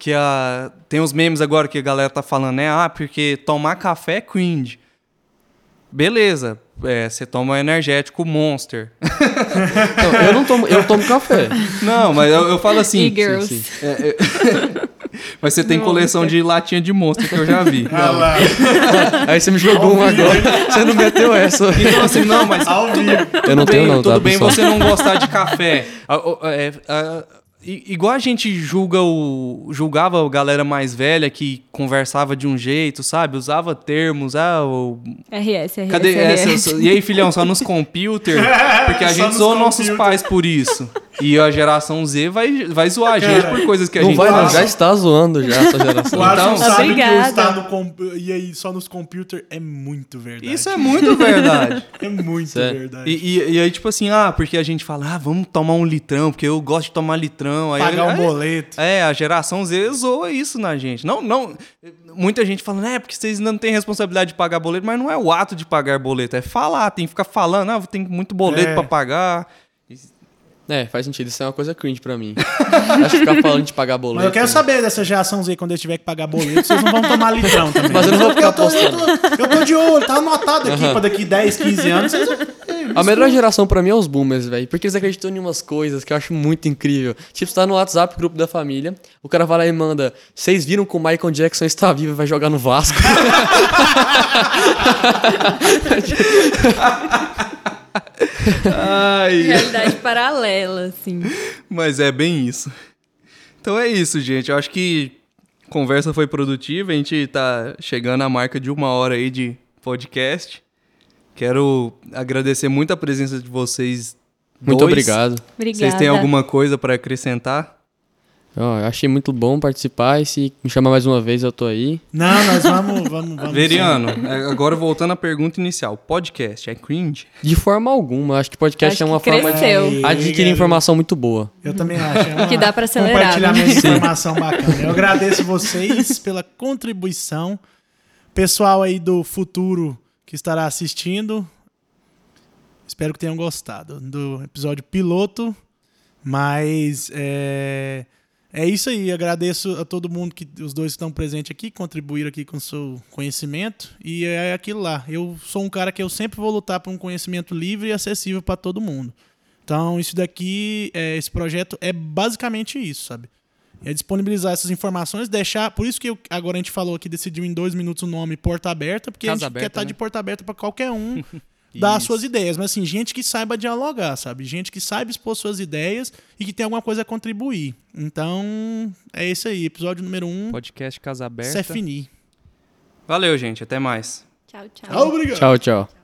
que a, tem os memes agora que a galera tá falando, né? Ah, porque tomar café é cringe. Beleza, é, você toma um energético Monster. (laughs) Não, eu não tomo, eu tomo café. Não, mas eu, eu falo assim. E-girls. sim. (laughs) Mas você tem coleção de latinha de Monster que eu já vi. Ah lá, Aí você me jogou um agora. Você não meteu essa. Então, assim, não, mas vivo. Eu não tudo tenho bem, não, tudo tá, bem pessoal? você não gostar de café. Oh, é, ah, i- igual a gente julga o julgava a galera mais velha que conversava de um jeito, sabe? Usava termos, ah, o- RS, RS, cadê RS. essa? E aí, filhão, só nos computer? Porque a gente zoou nossos computer. pais por isso. E a geração Z vai, vai zoar a gente por coisas que a Não gente vai, não. faz. Já está zoando já essa geração. O Então- sabe Obrigada. que o estar no e aí só nos computers é muito verdade. Isso é muito verdade. É muito Sério. verdade. E, e- e aí, tipo assim, ah, porque a gente fala, ah, vamos tomar um litrão, porque eu gosto de tomar litrão. Aí, Pagar um aí- boleto. É, a geração Z zoa isso na gente. Não, não. Muita gente falando, é, porque vocês ainda não têm responsabilidade de pagar boleto, mas não é o ato de pagar boleto, é falar, tem que ficar falando, ah, tem muito boleto É. pra pagar. É, faz sentido. Isso é uma coisa cringe pra mim. (laughs) Acho que ficar falando de pagar boleto. Mas eu quero saber dessa geração Z quando eu tiver que pagar boleto, vocês não vão tomar litrão também. Mas eu não vou ficar eu tô, eu, postando. tô, eu tô de olho, tá anotado aqui pra daqui 10, 15 anos. Vocês... Ei, A melhor geração pra mim é os boomers, velho. Porque eles acreditam em umas coisas que eu acho muito incrível. Tipo, você tá no WhatsApp, grupo da família, o cara vai lá e manda: Vocês viram que o Michael Jackson está vivo e vai jogar no Vasco? Ai, Realidade paralela, assim. mas é bem isso. Então é isso, gente. Eu acho que a conversa foi produtiva. A gente tá chegando à marca de uma hora aí de podcast. Quero agradecer muito a presença de vocês. Muito dois. obrigado. Obrigada. Vocês têm alguma coisa para acrescentar? Ó, eu achei muito bom participar e se me chamar mais uma vez eu tô aí. Não, nós vamos, vamos, vamos. (laughs) Veriano, é, agora voltando à pergunta inicial. Podcast é cringe? De forma alguma, acho que podcast Acho é uma que forma de cresceu. Adquirir informação muito boa. Eu também acho. É (laughs) uma- Que dá pra acelerar, Compartilhamento né? de informação bacana. Eu agradeço vocês pela contribuição. Pessoal aí do futuro que estará assistindo, espero que tenham gostado do episódio piloto. Mas é, é isso aí. Agradeço a todo mundo que os dois que estão presentes aqui, contribuíram aqui com o seu conhecimento. E é aquilo lá. Eu sou um cara que eu sempre vou lutar por um conhecimento livre e acessível para todo mundo. Então, isso daqui, é, esse projeto é basicamente isso, sabe? É disponibilizar essas informações, deixar. Por isso que eu- agora a gente falou aqui, decidiu em dois minutos o nome Porta Aberta, porque Casa a gente aberta, quer estar né? de porta aberta para qualquer um (laughs) dar as suas ideias. Mas assim, gente que saiba dialogar, sabe? Gente que saiba expor suas ideias e que tem alguma coisa a contribuir. Então, é isso aí. Episódio número um. Podcast Casa Aberta. C'est fini. Valeu, gente. Até mais. Tchau, tchau. Obrigado. Tchau, tchau.